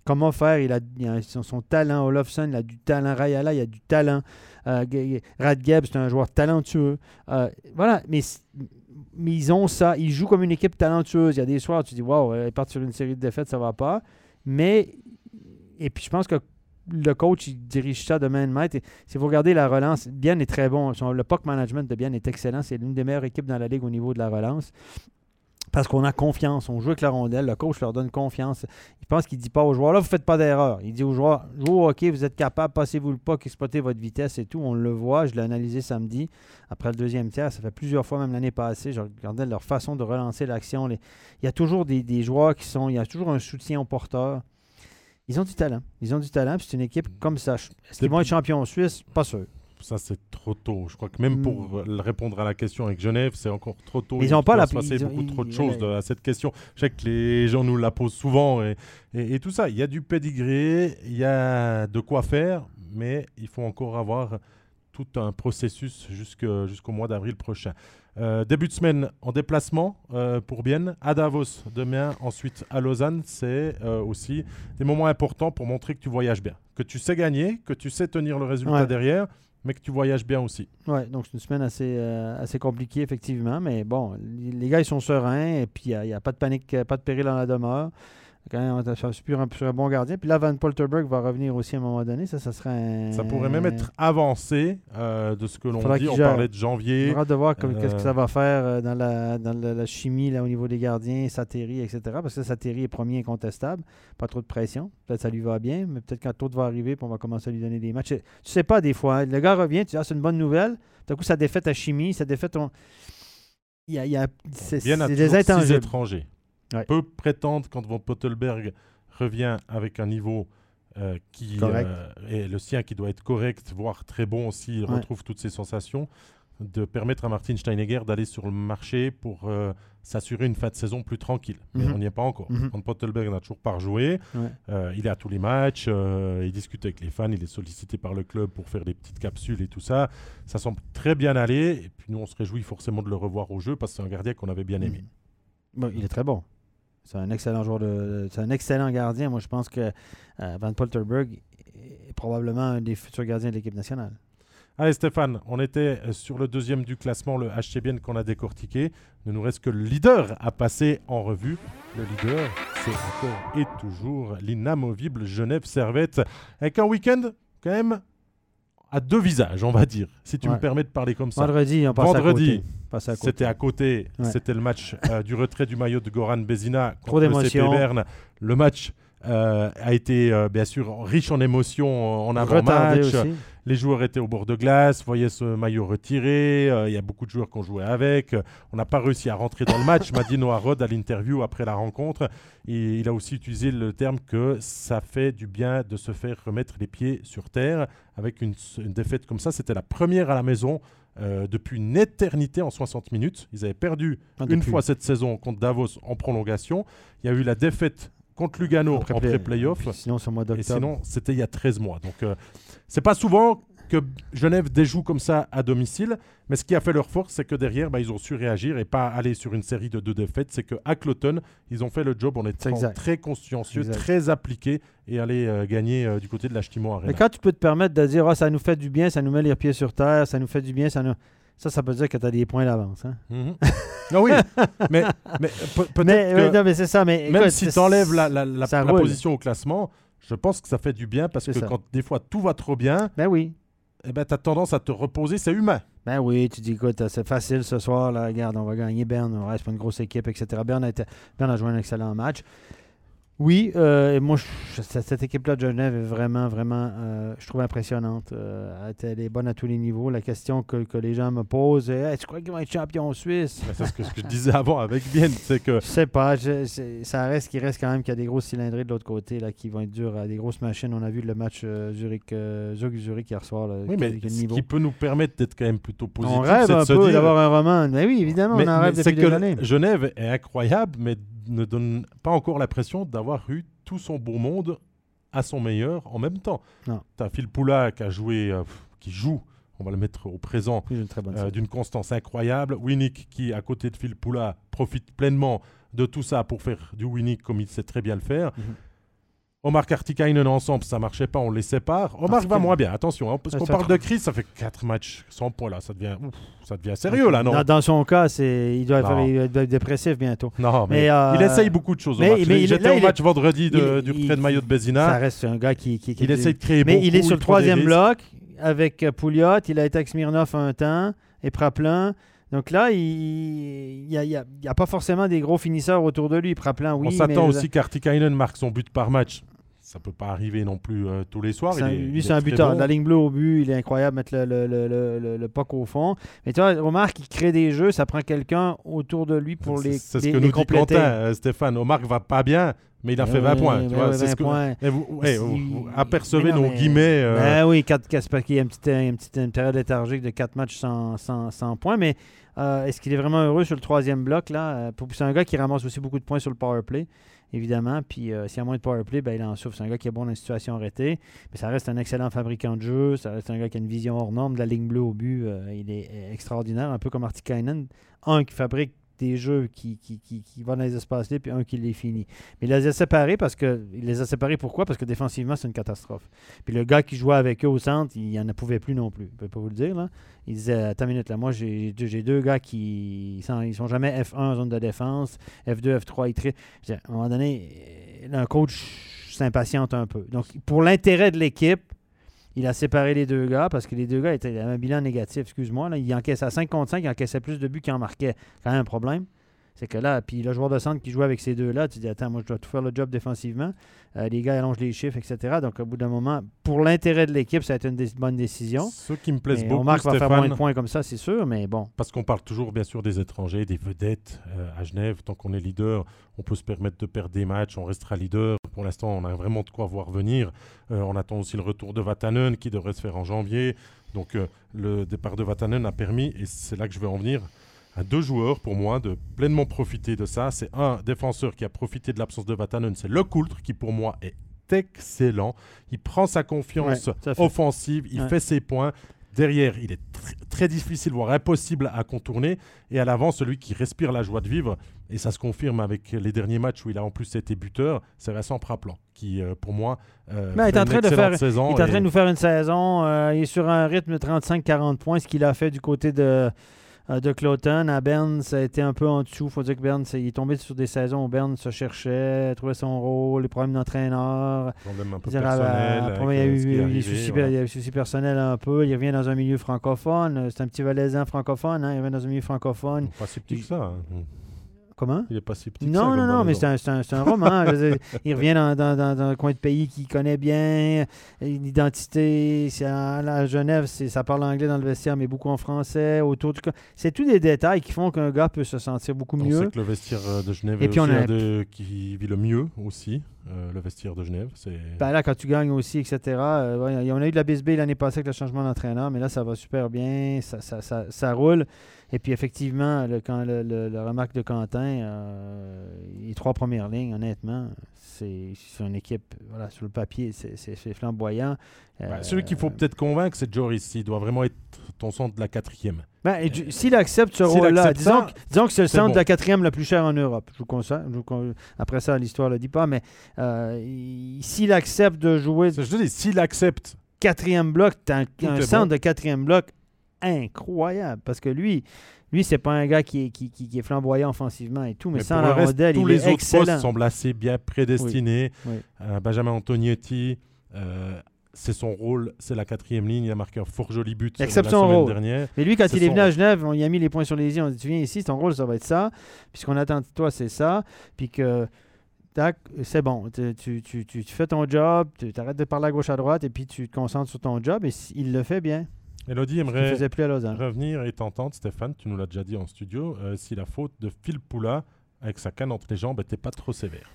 Comment faire? Il a, son, talent. Olofsson, il a du talent. Rayala, il a du talent. Euh, Radgeb, c'est un joueur talentueux. Euh, voilà, mais, ils ont ça. Ils jouent comme une équipe talentueuse. Il y a des soirs, tu dis, waouh, ils partent sur une série de défaites, ça va pas. Mais, et puis je pense que le coach il dirige ça de main de maître. si vous regardez la relance, Bien est très bon. Le puck management de Bien est excellent. C'est l'une des meilleures équipes dans la ligue au niveau de la relance. Parce qu'on a confiance. On joue avec la rondelle. Le coach leur donne confiance. Il pense qu'il ne dit pas aux joueurs là, vous ne faites pas d'erreur. Il dit aux joueurs jouez OK, vous êtes capable, passez-vous le puck, exploitez votre vitesse et tout. On le voit. Je l'ai analysé samedi après le deuxième tiers. Ça fait plusieurs fois, même l'année passée. Je regardais leur façon de relancer l'action. Il y a toujours des, des joueurs qui sont. Il y a toujours un soutien au porteur. Ils ont du talent. Ils ont du talent. C'est une équipe comme ça. Est-ce qu'ils vont être champions en Suisse? Pas sûr. Ça, c'est trop tôt. Je crois que même pour hmm. répondre à la question avec Genève, c'est encore trop tôt. Ils n'ont pas la passer beaucoup trop de choses à cette question. Je sais que les gens nous la posent souvent et, et, tout ça. Il y a du pedigree, il y a de quoi faire, mais il faut encore avoir tout un processus jusqu'au mois d'avril prochain. Euh, début de semaine en déplacement euh, pour Bienne, à Davos demain, ensuite à Lausanne. C'est euh, aussi des moments importants pour montrer que tu voyages bien, que tu sais gagner, que tu sais tenir le résultat derrière, mais que tu voyages bien aussi. Ouais, donc c'est une semaine assez, assez compliquée, effectivement. Mais bon, les gars, ils sont sereins et puis il n'y a, a, pas de panique, pas de péril dans la demeure. Quand même, sur un, un bon gardien. Puis là, Van Polterberg va revenir aussi à un moment donné. Ça, ça serait Ça pourrait même être avancé euh, de ce que l'on dit. On parlait de janvier. On aura de voir qu'est-ce que ça va faire euh, dans, la, dans la, chimie là, au niveau des gardiens, Sateri, etc. Parce que Sateri est premier incontestable. Pas trop de pression. Peut-être que ça lui va bien, mais peut-être quand l'autre va arriver, puis on va commencer à lui donner des matchs. Tu sais pas des fois. Hein. le gars revient, tu dis ah, c'est une bonne nouvelle. D'un coup, ça défait ta chimie, ça défait ton. Il y a, il y a c'est des étrangers peut prétendre quand Van Pottelberg revient avec un niveau euh, qui euh, est le sien qui doit être correct, voire très bon s'il retrouve toutes ses sensations, de permettre à Martin Steinegger d'aller sur le marché pour euh, s'assurer une fin de saison plus tranquille. Mais mhm. on n'y est pas encore. Mm Van Pottelberg n'a toujours pas rejoué. il est à tous les matchs, il discute avec les fans, il est sollicité par le club pour faire des petites capsules et tout ça. Ça semble très bien aller. Et puis nous, on se réjouit forcément de le revoir au jeu parce que c'est un gardien qu'on avait bien aimé. Bon, il est très bon. C'est un excellent joueur de. C'est un excellent gardien. Moi, je pense que euh, Van Polterberg est probablement un des futurs gardiens de l'équipe nationale. Allez Stéphane, on était euh, sur le deuxième du classement, le HCBN qu'on a décortiqué. Il ne nous reste que le leader à passer en revue. Le leader, c'est encore et toujours l'inamovible Genève Servette. Avec un week-end quand même à deux visages, on va dire, si tu me permets de parler comme ça. Vendredi, on passe Vendredi, c'était à côté. C'était le match euh, du retrait du maillot de Goran Bezina contre le CP Berne. Le match euh, a été euh, bien sûr riche en émotions en avant-match. Les joueurs étaient au bord de glace, voyaient ce maillot retiré. Il y a beaucoup de joueurs qui ont joué avec. on n'a pas réussi à rentrer dans le match. m'a dit Noah Rod à l'interview après la rencontre. Et il a aussi utilisé le terme que ça fait du bien de se faire remettre les pieds sur terre avec une, une défaite comme ça. C'était la première à la maison euh, depuis une éternité en 60 minutes. Ils avaient perdu ah, une fois cette saison contre Davos en prolongation. Il y a eu la défaite contre Lugano Après en play- pré-playoff. Sinon, c'est Et sinon, c'était il y a 13 mois. Donc, euh, c'est pas souvent que Genève déjoue comme ça à domicile. Mais ce qui a fait leur force, c'est que derrière, bah, ils ont su réagir et pas aller sur une série de deux défaites. C'est qu'à Cloton, ils ont fait le job en étant très consciencieux, Exact. très appliqués et aller euh, gagner euh, du côté de l'Achtimont Mais Arena. quand tu peux te permettre de dire, Ah, ça nous fait du bien, ça nous met les pieds sur terre, ça nous fait du bien, ça nous. Ça, ça peut dire que tu as des points d'avance. Hein? Ah oui, mais, mais pe- peut-être Mais, que non, mais c'est ça. Mais même écoute, si tu enlèves la, la- la- ça la roule. position au classement, je pense que ça fait du bien parce que ça. quand des fois tout va trop bien, Ben oui. Eh ben, tu as tendance à te reposer, c'est humain. Ben oui, tu dis, écoute, c'est facile ce soir, là, regarde, on va gagner Berne, on reste pas une grosse équipe, etc. Berne a, été- Berne a joué un excellent match. Oui, euh, et moi, je- cette, équipe-là de Genève est vraiment, vraiment, euh, je trouve impressionnante. Euh, elle est bonne à tous les niveaux. La question que, que les gens me posent, est, Hey, tu crois qu'ils vont être champions suisses? Mais C'est ce que, je disais avant avec Bien, c'est que Je sais pas, je- ça reste qu'il reste quand même qu'il y a des grosses cylindrées de l'autre côté là, qui vont être dures, euh, des grosses machines. On a vu le match euh, Zurich, euh, Zug Zurich hier soir. Là, oui, quel- mais ce niveau. qui peut nous permettre d'être quand même plutôt positif, On rêve un peu d'avoir un roman. Mais oui, évidemment, mais, on en rêve depuis que des années. Genève est incroyable, mais ne donne pas encore l'impression d'avoir eu tout son beau monde à son meilleur en même temps. Tu as Phil Poula qui a joué, euh, qui joue, on va le mettre au présent, Oui, euh, d'une constance incroyable. Winnick qui, à côté de Phil Poula, profite pleinement de tout ça pour faire du Winnick comme il sait très bien le faire. Mhm. Omar Kartikainen ensemble, ça marchait pas, on les sépare. Omar c'est va moins bien, attention, hein, parce qu'on ça parle de crise, ça fait 4 matchs sans points là, ça devient, ouf, ça devient sérieux là, non? Dans, dans son cas, c'est, il, doit être dépressif bientôt. Non, mais, Mais, euh, il essaye beaucoup de choses. mais- Omar. J'étais au match vendredi de- il- du retrait de maillot de Ça Bézina. reste un gars qui, qui, qui Il essaye de créer Mais beaucoup. il est sur le troisième bloc avec euh, Pouliot. Il a été avec Smirnov un temps et Praplin. Donc là, il n'y a, pas forcément des gros finisseurs autour de lui. Praplin, oui. On s'attend mais- aussi qu'Artikainen marque son but par match. Ça peut pas arriver non plus euh, tous les soirs. C'est Il un- est- lui, est c'est un buteur. bon. La ligne bleue au but, il est incroyable, mettre le, le, le, le, le- puck au fond. Mais tu vois, remarque, il crée des jeux, ça prend quelqu'un autour de lui pour C'est- les, C'est ce que nous dit compléter. Quentin, euh, Stéphane. Omar va pas bien, mais il a fait 20 oui, points. ben tu vois, oui, c'est ce 20 que- points. Vous, ouais, vous- vous apercevez non, nos mais- guillemets. euh, Ben oui, quatre- parce qu'il y a une petite, une petite une période léthargique de 4 matchs sans, sans, sans points. Mais euh, est-ce qu'il est vraiment heureux sur le troisième bloc là? Pour- C'est un gars qui ramasse aussi beaucoup de points sur le power play, évidemment. Puis euh, s'il y a moins de power play, ben, il en souffre. C'est un gars qui est bon dans les situations arrêtées. Mais ça reste un excellent fabricant de jeu. Ça reste un gars qui a une vision hors norme. De la ligne bleue au but, euh, il est euh, extraordinaire. Un peu comme Artikainen. Un qui fabrique des jeux qui, qui, qui, va dans les espaces libres, puis un qui les finit. Mais il les a séparés parce que. Il les a séparés pourquoi? Parce que défensivement, c'est une catastrophe. Puis le gars qui jouait avec eux au centre, il n'en pouvait plus non plus. Je peux pas vous le dire. Là. Il disait Attends une minute, là, moi j'ai deux, gars qui sont, ils sont jamais F1 en zone de défense, F2, F3, ils tri- Je disais, À un moment donné, euh, un coach s'impatiente un peu. Donc pour l'intérêt de l'équipe, il a séparé les deux gars parce que les deux gars étaient, avaient un bilan négatif, excuse-moi. Là, il encaissait à 5 contre 5, il encaissait plus de buts qu'il en marquait. Quand même un problème. C'est que là, puis le joueur de centre qui joue avec ces deux-là, tu dis Attends, moi je dois tout faire le job défensivement. Euh, les gars allongent les chiffres, etc. Donc au bout d'un moment, pour l'intérêt de l'équipe, ça a été une bonne décision. Ce qui me plaise beaucoup, on marque va faire moins de points comme ça, c'est sûr, mais bon. parce qu'on parle toujours bien sûr des étrangers, des vedettes euh, à Genève. Tant qu'on est leader, on peut se permettre de perdre des matchs, on restera leader. Pour l'instant, on a vraiment de quoi voir venir. Euh, on attend aussi le retour de Vatanen qui devrait se faire en janvier. Donc euh, le départ de Vatanen a permis, et c'est là que je vais en venir, à deux joueurs pour moi de pleinement profiter de ça. C'est un défenseur qui a profité de l'absence de Vatanen, c'est Le Coultre qui pour moi est excellent. Il prend sa confiance Ouais, offensive, il Ouais. fait ses points. Derrière, il est tr- très difficile, voire impossible à contourner. Et à l'avant, celui qui respire la joie de vivre. Et ça se confirme avec les derniers matchs où il a en plus été buteur. C'est Vincent Praplan, qui euh, pour moi euh, il est en train de faire- saison. Il est en et- train de nous faire une saison. euh, il est sur un rythme de 35-40 points, ce qu'il a fait du côté de, de Cloton. À Berne, ça a été un peu en dessous. Il faut dire que Berne, il est tombé sur des saisons où Berne se cherchait, trouvait son rôle, les problèmes d'entraîneur. problème un peu personnel. il y a euh, eu des soucis, voilà. personnels un peu. Il revient dans un milieu francophone. euh, C'est un petit valaisan francophone. hein, Il revient dans un milieu francophone. Pas si petit que ça. hein. Comment? Il est pas si petit que ça. non, non, non, mais c'est un, c'est un, c'est un roman. dire, il revient dans, dans, dans- dans un coin de pays qu'il connaît bien. Une identité, c'est à, Genève, c'est- ça parle anglais dans le vestiaire, mais beaucoup en français. Autour du C'est tous des détails qui font qu'un gars peut se sentir beaucoup On mieux. sait que le vestiaire euh, de Genève Et est puis aussi on a- un de- qui vit le mieux aussi. euh, le vestiaire de Genève. C'est... Ben là, quand tu gagnes aussi, etc. euh, ouais, on a eu de la BSB l'année passée avec le changement d'entraîneur, mais là, ça va super bien, ça, ça, ça- ça roule. Et puis, effectivement, le, quand le, le- le remarque de Quentin, euh, les trois premières lignes, honnêtement, c'est, une équipe, voilà, sur le papier, c'est, flamboyant. Ouais, Euh, celui qu'il faut peut-être convaincre, c'est Joris. Il doit vraiment être ton centre de la quatrième. Ben, s'il accepte ce rôle-là, disons, que- disons que c'est le centre bon. de la quatrième la plus chère en Europe. Je vous conseille. je vous con- après ça, l'histoire ne le dit pas, mais euh, il- s'il accepte de jouer Je te dis, s'il accepte, quatrième bloc, tu un, centre bon. de quatrième bloc incroyable. Parce que lui, lui c'est pas un gars qui est, qui, qui- qui est flamboyant offensivement et tout, mais, mais sans la reste, rondelle, tous il les est autres excellent. postes semblent assez bien prédestinés. Oui. Euh, Benjamin Antonietti, euh, c'est son rôle, c'est la quatrième ligne. Il a marqué un fort joli but Accepte la son semaine rôle. dernière. Mais lui, quand il est venu à. Genève, on y a mis les points sur les i. On dit Tu viens ici, ton rôle, ça va être ça. Puis ce qu'on attend de toi, c'est ça. Puis que, tac, c'est bon. Tu, tu- tu- tu- fais ton job, tu arrêtes de parler à gauche, à droite, et puis tu te concentres sur ton job. Et il le fait bien. Elodie aimerait faisait plus à Lausanne. revenir et t'entendre, Stéphane, tu nous l'as déjà dit en studio, euh, si la faute de Phil Poula avec sa canne entre les jambes n'était pas trop sévère.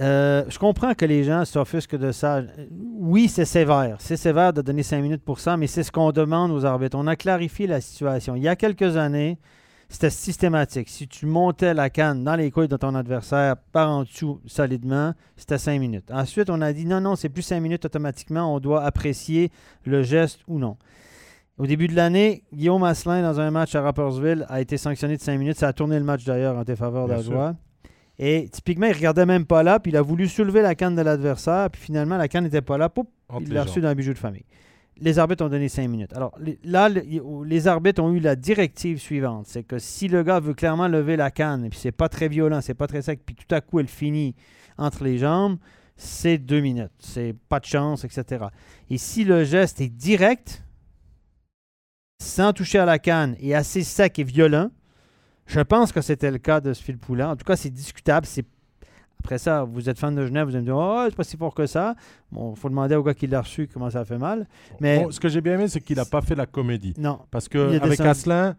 Euh, je comprends que les gens s'offusquent de ça. Oui, c'est sévère. C'est sévère de donner 5 minutes pour ça, mais c'est ce qu'on demande aux arbitres. On a clarifié la situation. Il y a quelques années, c'était systématique. Si tu montais la canne dans les couilles de ton adversaire par en dessous solidement, c'était 5 minutes. Ensuite, on a dit non, non, c'est plus 5 minutes automatiquement. On doit apprécier le geste ou non. Au début de l'année, Guillaume Asselin, dans un match à Rappersville, a été sanctionné de 5 minutes. Ça a tourné le match d'ailleurs en défaveur Bien d'Ajoie. Et typiquement, il regardait même pas là, puis il a voulu soulever la canne de l'adversaire, puis finalement, la canne n'était pas là. Entre il l'a reçu dans un bijou de famille. Les arbitres ont donné 5 minutes. Alors là, les arbitres ont eu la directive suivante. C'est que si le gars veut clairement lever la canne, et puis c'est pas très violent, c'est pas très sec, puis tout à coup elle finit entre les jambes, c'est 2 minutes. C'est pas de chance, etc. Et si le geste est direct, sans toucher à la canne, et assez sec et violent, je pense que c'était le cas de ce fil poulet. En tout cas, c'est discutable. C'est après ça, vous êtes fan de Genève, vous allez me dire Oh, c'est pas si fort que ça. Bon, il faut demander au gars qui l'a reçu comment ça fait mal. Mais- Bon, ce que j'ai bien aimé, c'est qu'il n'a pas fait la comédie. Non. Parce Il que avec. Asselin,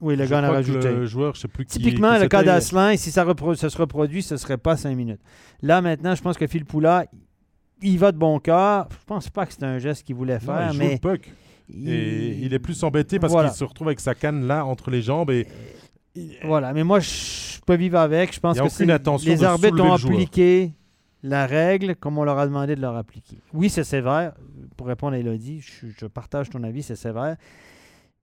Oui, le je gars en a rajouté. le joueur, je sais plus qui. Typiquement, qui le cas d'Asselin, si ça, se reproduit, ce ne serait pas 5 minutes. Là, maintenant, je pense que Phil Poula, il va de bon cœur. Je pense pas que c'est un geste qu'il voulait Non, faire, il joue mais le puck. Et il est plus embêté parce Voilà. qu'il se retrouve avec sa canne là entre les jambes et il- Voilà, mais moi, je peux vivre avec. Je pense que c'est- les arbitres ont le appliqué la règle comme on leur a demandé de leur appliquer. Oui, c'est sévère. Pour répondre à Elodie, je, je partage ton avis, c'est sévère.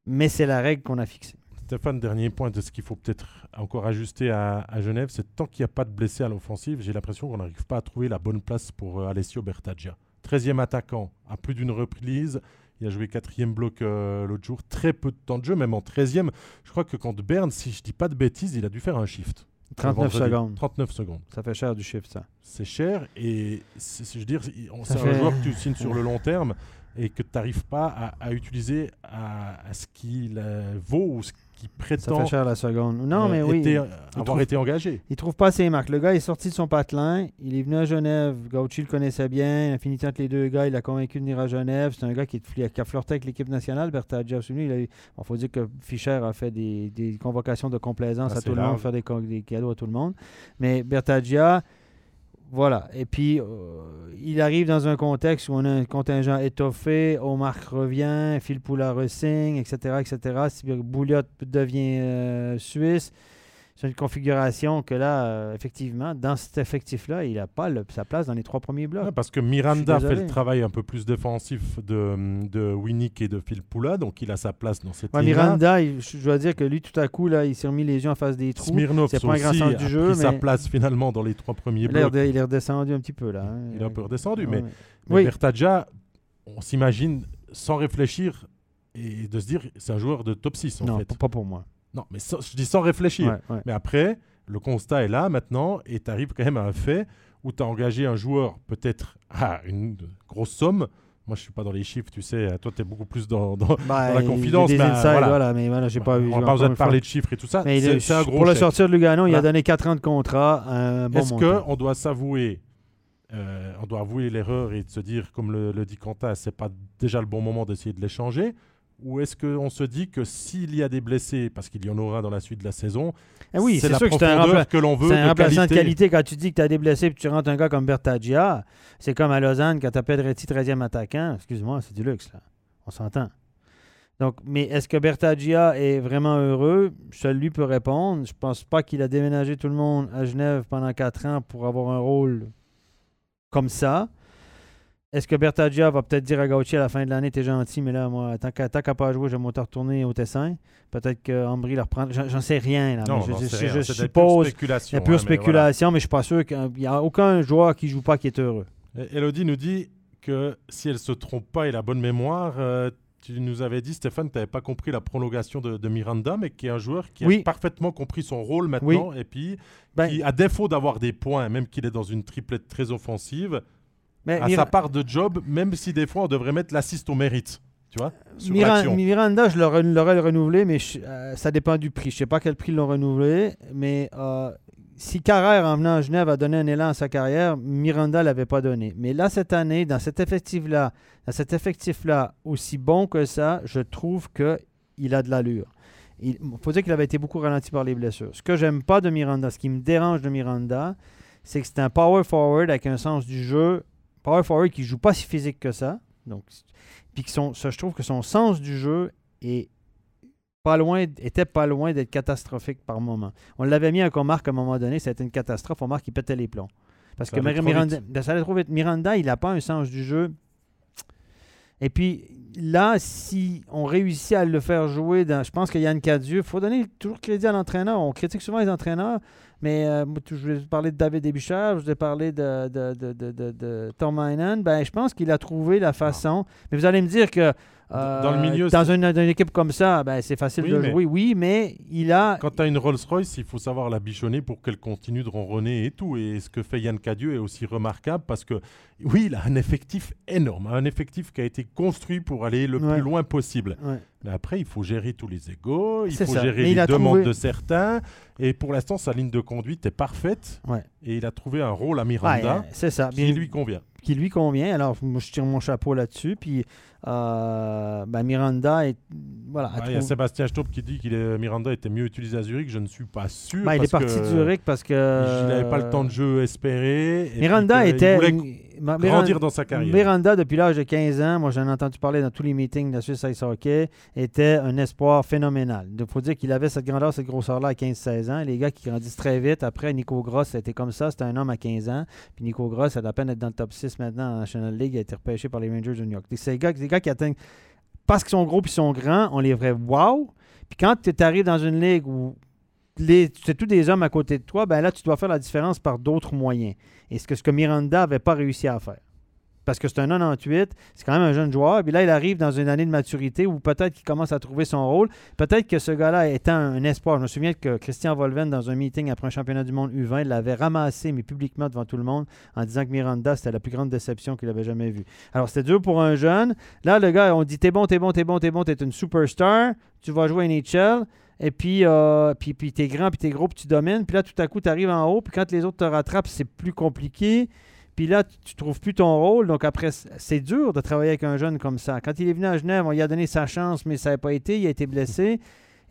Mais c'est la règle qu'on a fixée. Stéphane, dernier point de ce qu'il faut peut-être encore ajuster à, à Genève, c'est tant qu'il n'y a pas de blessés à l'offensive, j'ai l'impression qu'on n'arrive pas à trouver la bonne place pour euh, Alessio Bertaggia. 13e attaquant, à plus d'une reprise. Il a joué quatrième bloc euh, l'autre jour, très peu de temps de jeu, même en 13e. Je crois que contre Berne, si je dis pas de bêtises, il a dû faire un shift. 39 Vendredi. secondes. 39 secondes. Ça fait cher du chiffre, ça. C'est cher et je veux dire, c'est fait- un joueur que tu signes sur le long terme et que tu n'arrives pas à, à utiliser à, à ce qu'il euh, vaut ou ce qu'il Ça prétend fait cher la seconde. Non, euh, mais oui. été- il avoir trouve- été engagé. Il trouve pas ses marques. Le gars est sorti de son patelin. Il est venu à Genève. Gauchi le connaissait bien. L'affinité entre les deux gars, il l'a convaincu de venir à Genève. C'est un gars qui, qui a flirté avec l'équipe nationale. Bertaggia aussi. Il a eu- bon, faut dire que Fischer a fait des, des convocations de complaisance Ah, à tout le monde, faire des, des cadeaux à tout le monde. Mais Bertaggia, voilà. Et puis, euh, il arrive dans un contexte où on a un contingent étoffé. Omar revient. Phil Poula resigne, etc. etc. Bouliot devient euh, suisse. C'est une configuration que là, euh, effectivement, dans cet effectif-là, il n'a pas le- sa place dans les trois premiers blocs. Ouais, parce que Miranda fait le travail un peu plus défensif de, de Winnick et de Phil Poula, donc il a sa place dans cette Ouais, Miranda, il- je dois dire que lui, tout à coup, là, il s'est remis les yeux en face des trous. Smirnov C'est pas un grand sens a du jeu, pris sa mais- place finalement dans les trois premiers il blocs. il est redescendu un petit peu, là. hein. Il est un peu redescendu, Ouais, mais, mais Oui. Bertaggia, on s'imagine sans réfléchir et de se dire c'est un joueur de top 6 en Non, fait. pas pour moi. Non, mais sans- je dis sans réfléchir. Ouais, ouais. Mais après, le constat est là maintenant et tu arrives quand même à un fait où tu as engagé un joueur peut-être à une grosse somme. Moi, je suis pas dans les chiffres, tu sais. Toi, tu es beaucoup plus dans. dans- Bah, la j'ai confidence, bah, insides, voilà. voilà. mais voilà, j'ai pas vu. on n'a pas besoin de parler de chiffres et tout ça. Mais un gros pour le sortir de Lugano, il a Voilà. donné 4 ans de contrat. Bon Est-ce qu'on doit s'avouer, euh, on doit avouer l'erreur et de se dire, comme le, le dit Quentin, c'est pas déjà le bon moment d'essayer de l'échanger? Ou est-ce qu'on se dit que s'il y a des blessés, parce qu'il y en aura dans la suite de la saison, Eh oui, c'est la sûr profondeur que l'on veut c'est un de remplaçant qualité. de qualité. Quand tu dis que tu as des blessés et que tu rentres un gars comme Bertagia, c'est comme à Lausanne quand tu as Pedretti 13e attaquant. Excuse-moi, c'est du luxe, là. On s'entend. Donc, mais est-ce que Bertagia est vraiment heureux? Seul lui peut répondre. Je pense pas qu'il a déménagé tout le monde à Genève pendant quatre ans pour avoir un rôle comme ça. Est-ce que Bertagia va peut-être dire à Gauthier à la fin de l'année, t'es gentil, mais là, moi, tant qu'à qu'à pas jouer, je vais retourner au Tessin. Peut-être que Ambry le reprend. J'en sais rien, là. Non, mais je, suppose. pure spéculation. Il y a pure hein, mais voilà. spéculation, mais je suis pas sûr qu'il n'y a aucun joueur qui joue pas qui est heureux. Elodie nous dit que si elle se trompe pas et la bonne mémoire, euh, tu nous avais dit, Stéphane, tu n'avais pas compris la prolongation de, de Miranda, mais qui est un joueur qui Oui. a parfaitement compris son rôle maintenant, et puis Ben, qui, à défaut d'avoir des points, même qu'il est dans une triplette très offensive, mais à sa part de job, même si des fois on devrait mettre l'assist au mérite, tu vois, sur Miran- l'action. Miranda, je l'aurais renouvelé, mais je- euh, ça dépend du prix. Je sais pas quel prix ils l'ont renouvelé, mais euh, si Carrère, en venant à Genève, a donné un élan à sa carrière, Miranda l'avait pas donné. Mais là, cette année, dans cet effectif-là, dans cet effectif-là, aussi bon que ça, je trouve qu'il a de l'allure. Il faut dire qu'il avait été beaucoup ralenti par les blessures. Ce que j'aime pas de Miranda, ce qui me dérange de Miranda, c'est que c'est un power forward avec un sens du jeu. Power forward qui joue pas si physique que ça. Donc, puis que son, ça, je trouve que son sens du jeu est pas loin, était pas loin d'être catastrophique par moment. On l'avait mis à Comarque à un moment donné, c'était une catastrophe. Comarque, il pétait les plombs. Parce Ça que Miranda, ben, ça allait trop vite. Miranda, il n'a pas un sens du jeu. Et puis là, si on réussit à le faire jouer, dans, je pense que Yann Cadieux, il faut donner toujours crédit à l'entraîneur. On critique souvent les entraîneurs, mais euh, je vais parler de David Desbichard, je vais parler de, de, de, de, de- de Tom Heinen. Ben, je pense qu'il a trouvé la façon. Mais vous allez me dire que euh, Dans le milieu, dans c'est- une, dans une équipe comme ça, ben, c'est facile Oui, de mais- jouer. Oui, mais il a. Quand tu as une Rolls-Royce, il faut savoir la bichonner pour qu'elle continue de ronronner et tout. Et ce que fait Yann Cadieux est aussi remarquable parce que, oui, il a un effectif énorme, un effectif qui a été construit pour aller le Ouais. plus loin possible. Ouais. Mais après, il faut gérer tous les égaux, il faut ça. gérer Mais les demandes trouvé- de certains. Et pour l'instant, sa ligne de conduite est parfaite. Ouais. Et il a trouvé un rôle à Ouais, Miranda c'est ça. qui Bien- lui convient. qui lui convient. Alors, moi, je tire mon chapeau là-dessus. Puis, euh, ben, Miranda est. Voilà. Ah, il y a Sébastien Stopp qui dit que Miranda était mieux utilisé à Zurich. Je ne suis pas sûr. Ben, il est parti de Zurich parce que. Il n'avait pas le temps de jeu espéré. Miranda était. voulait grandir Miranda, dans sa carrière. Miranda, depuis l'âge de 15 ans, moi j'en ai entendu parler dans tous les meetings de la Suisse Ice Hockey, était un espoir phénoménal. Il faut dire qu'il avait cette grandeur, cette grosseur-là à 15-16 ans. Les gars qui grandissent très vite. Après, Nico Gross, c'était comme ça. C'était un homme à 15 ans. Puis Nico Gross, ça a la peine d'être dans le top 6 maintenant en National League. Il a été repêché par les Rangers de New York. C'est des gars, des gars qui atteignent. Parce qu'ils sont gros puis ils sont grands, on les vrai wow. Puis quand tu arrives dans une ligue où c'est tous des hommes à côté de toi, ben là, tu dois faire la différence par d'autres moyens. Et ce que, Miranda n'avait pas réussi à faire. Parce que c'est un 98, c'est quand même un jeune joueur. Puis là, il arrive dans une année de maturité où peut-être qu'il commence à trouver son rôle. Peut-être que ce gars-là étant un espoir. Je me souviens que Christian Volven, dans un meeting après un championnat du monde U20, l'avait ramassé, mais publiquement devant tout le monde, en disant que Miranda, c'était la plus grande déception qu'il avait jamais vue. Alors, c'était dur pour un jeune. Là, le gars, on dit T'es bon, t'es bon, t'es bon, t'es bon, t'es une superstar, tu vas jouer à NHL. Et puis, euh, puis, puis grand, puis t'es gros, puis tu domines. Puis là, tout à coup, tu arrives en haut. Puis quand les autres te rattrapent, c'est plus compliqué. Puis là, tu, trouves plus ton rôle. Donc après, c'est dur de travailler avec un jeune comme ça. Quand il est venu à Genève, on lui a donné sa chance, mais ça n'a pas été. Il a été blessé.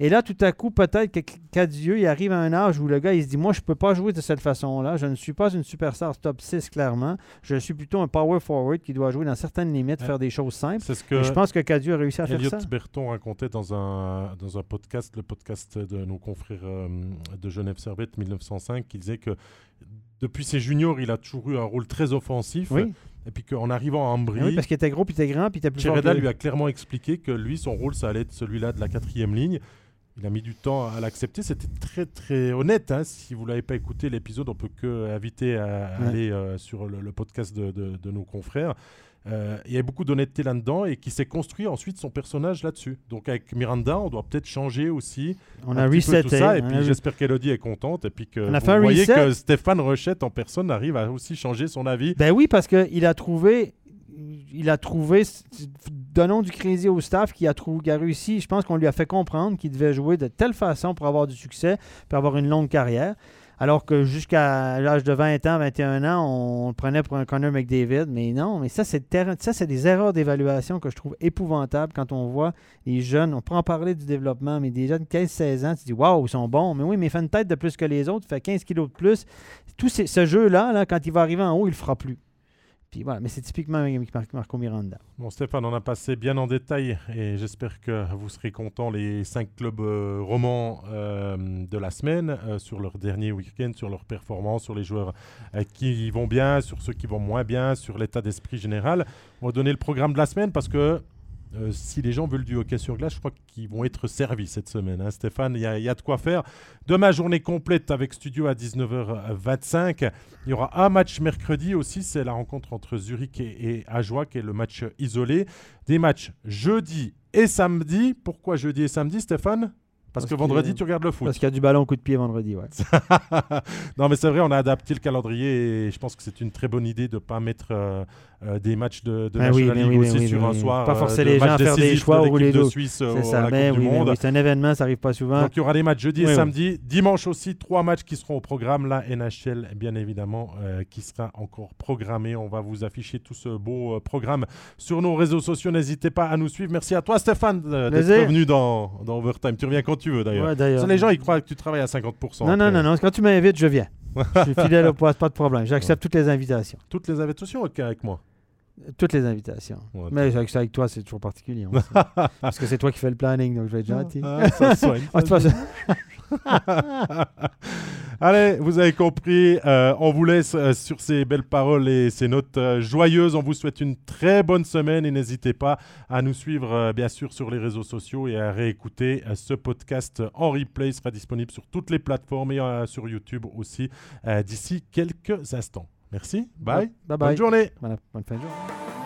Et là, tout à coup, peut-être que Dieu, il arrive à un âge où le gars, il se dit Moi, je ne peux pas jouer de cette façon-là. Je ne suis pas une superstar top 6, clairement. Je suis plutôt un power forward qui doit jouer dans certaines limites, Ouais. faire des choses simples. C'est ce Et que je pense que Cadieux a réussi à faire Elliot ça. Berton racontait dans un, dans un podcast, le podcast de nos confrères euh, de Genève Servette 1905, qui disait que depuis ses juniors, il a toujours eu un rôle très offensif. Oui. Et puis qu'en arrivant à Ambry, Ah oui, parce qu'il était gros, puis il était grand, puis il était plus fort. Chereda lui a clairement expliqué que lui, son rôle, ça allait être celui-là de la quatrième ligne. Il a mis du temps à l'accepter. C'était très, très honnête. hein. Si vous ne l'avez pas écouté, l'épisode, on peut que inviter à Ouais. aller euh, sur le, le podcast de, de- de nos confrères. Euh, il y a beaucoup d'honnêteté là-dedans et qui s'est construit ensuite son personnage là-dessus. Donc avec Miranda, on doit peut-être changer aussi On a tout ça. Et on puis j'espère qu'Elodie est contente et puis que On a vous voyez reset. que Stéphane Rochette en personne arrive à aussi changer son avis. Ben oui, parce qu'il a trouvé. Il a trouvé. Donnons du crédit au staff qui a, trou- qui réussi. Je pense qu'on lui a fait comprendre qu'il devait jouer de telle façon pour avoir du succès, pour avoir une longue carrière. Alors que jusqu'à l'âge de 20 ans, 21 ans, on, le prenait pour un Connor McDavid. Mais non, mais ça, c'est des erreurs d'évaluation que je trouve épouvantables quand on voit les jeunes. On peut en parler du développement, mais des jeunes de 15-16 ans, tu dis Waouh, ils sont bons. Mais oui, mais fait une tête de plus que les autres, fait 15 kilos de plus. Tout ce jeu-là, là, quand il va arriver en haut, il le fera plus. Puis voilà, mais c'est typiquement Marco Miranda. Bon, Stéphane, on a passé bien en détail et j'espère que vous serez contents, les cinq clubs euh, romans euh, de la semaine, euh, sur leur dernier week-end, sur leur performance, sur les joueurs qui vont bien, sur ceux qui vont moins bien, sur l'état d'esprit général. On va donner le programme de la semaine parce que euh, si les gens veulent du hockey sur glace, je crois qu'ils vont être servis cette semaine. Hein, Stéphane, il y, a de quoi faire. Demain, journée complète avec studio à 19h25. Il y aura un match mercredi aussi, c'est la rencontre entre Zurich et, et Ajoie, qui est le match isolé. Des matchs jeudi et samedi. Pourquoi jeudi et samedi, Stéphane? Parce, que vendredi, tu regardes le foot. Parce qu'il y a du ballon coup de pied vendredi, ouais. non, mais c'est vrai, on a adapté le calendrier et je pense que c'est une très bonne idée de ne pas mettre euh, euh, des matchs de, de National League aussi sur un soir. Pas forcer les gens à faire des choix ou les deux. Suisse c'est ça, mais oui, c'est un événement, ça n'arrive pas souvent. Donc il y aura des matchs jeudi et samedi. Dimanche aussi, trois matchs qui seront au programme. La NHL, bien évidemment, euh, qui sera encore programmé. On va vous afficher tout ce beau euh, programme sur nos réseaux sociaux. N'hésitez pas à nous suivre. Merci à toi, Stéphane, d'être venu dans, dans Overtime. Tu reviens quand tu veux, d'ailleurs. les gens, ils croient que tu travailles à 50%. Non, non, non, non. Quand tu m'invites, je viens. je suis fidèle au poste, pas de problème. J'accepte toutes les invitations. Toutes les invitations avec moi toutes les invitations. Mais avec, avec toi, c'est toujours particulier. Parce que c'est toi qui fais le planning, donc je vais être gentil. Ah, ça soigne, Allez, vous avez compris. Euh, on vous laisse euh, sur ces belles paroles et ces notes euh, joyeuses. On vous souhaite une très bonne semaine et n'hésitez pas à nous suivre, bien sûr, sur les réseaux sociaux et à réécouter ce podcast en replay. Il sera disponible sur toutes les plateformes et sur YouTube aussi d'ici quelques instants. Merci. Bye. Bye bye. Bonne journée. Bonne fin de journée.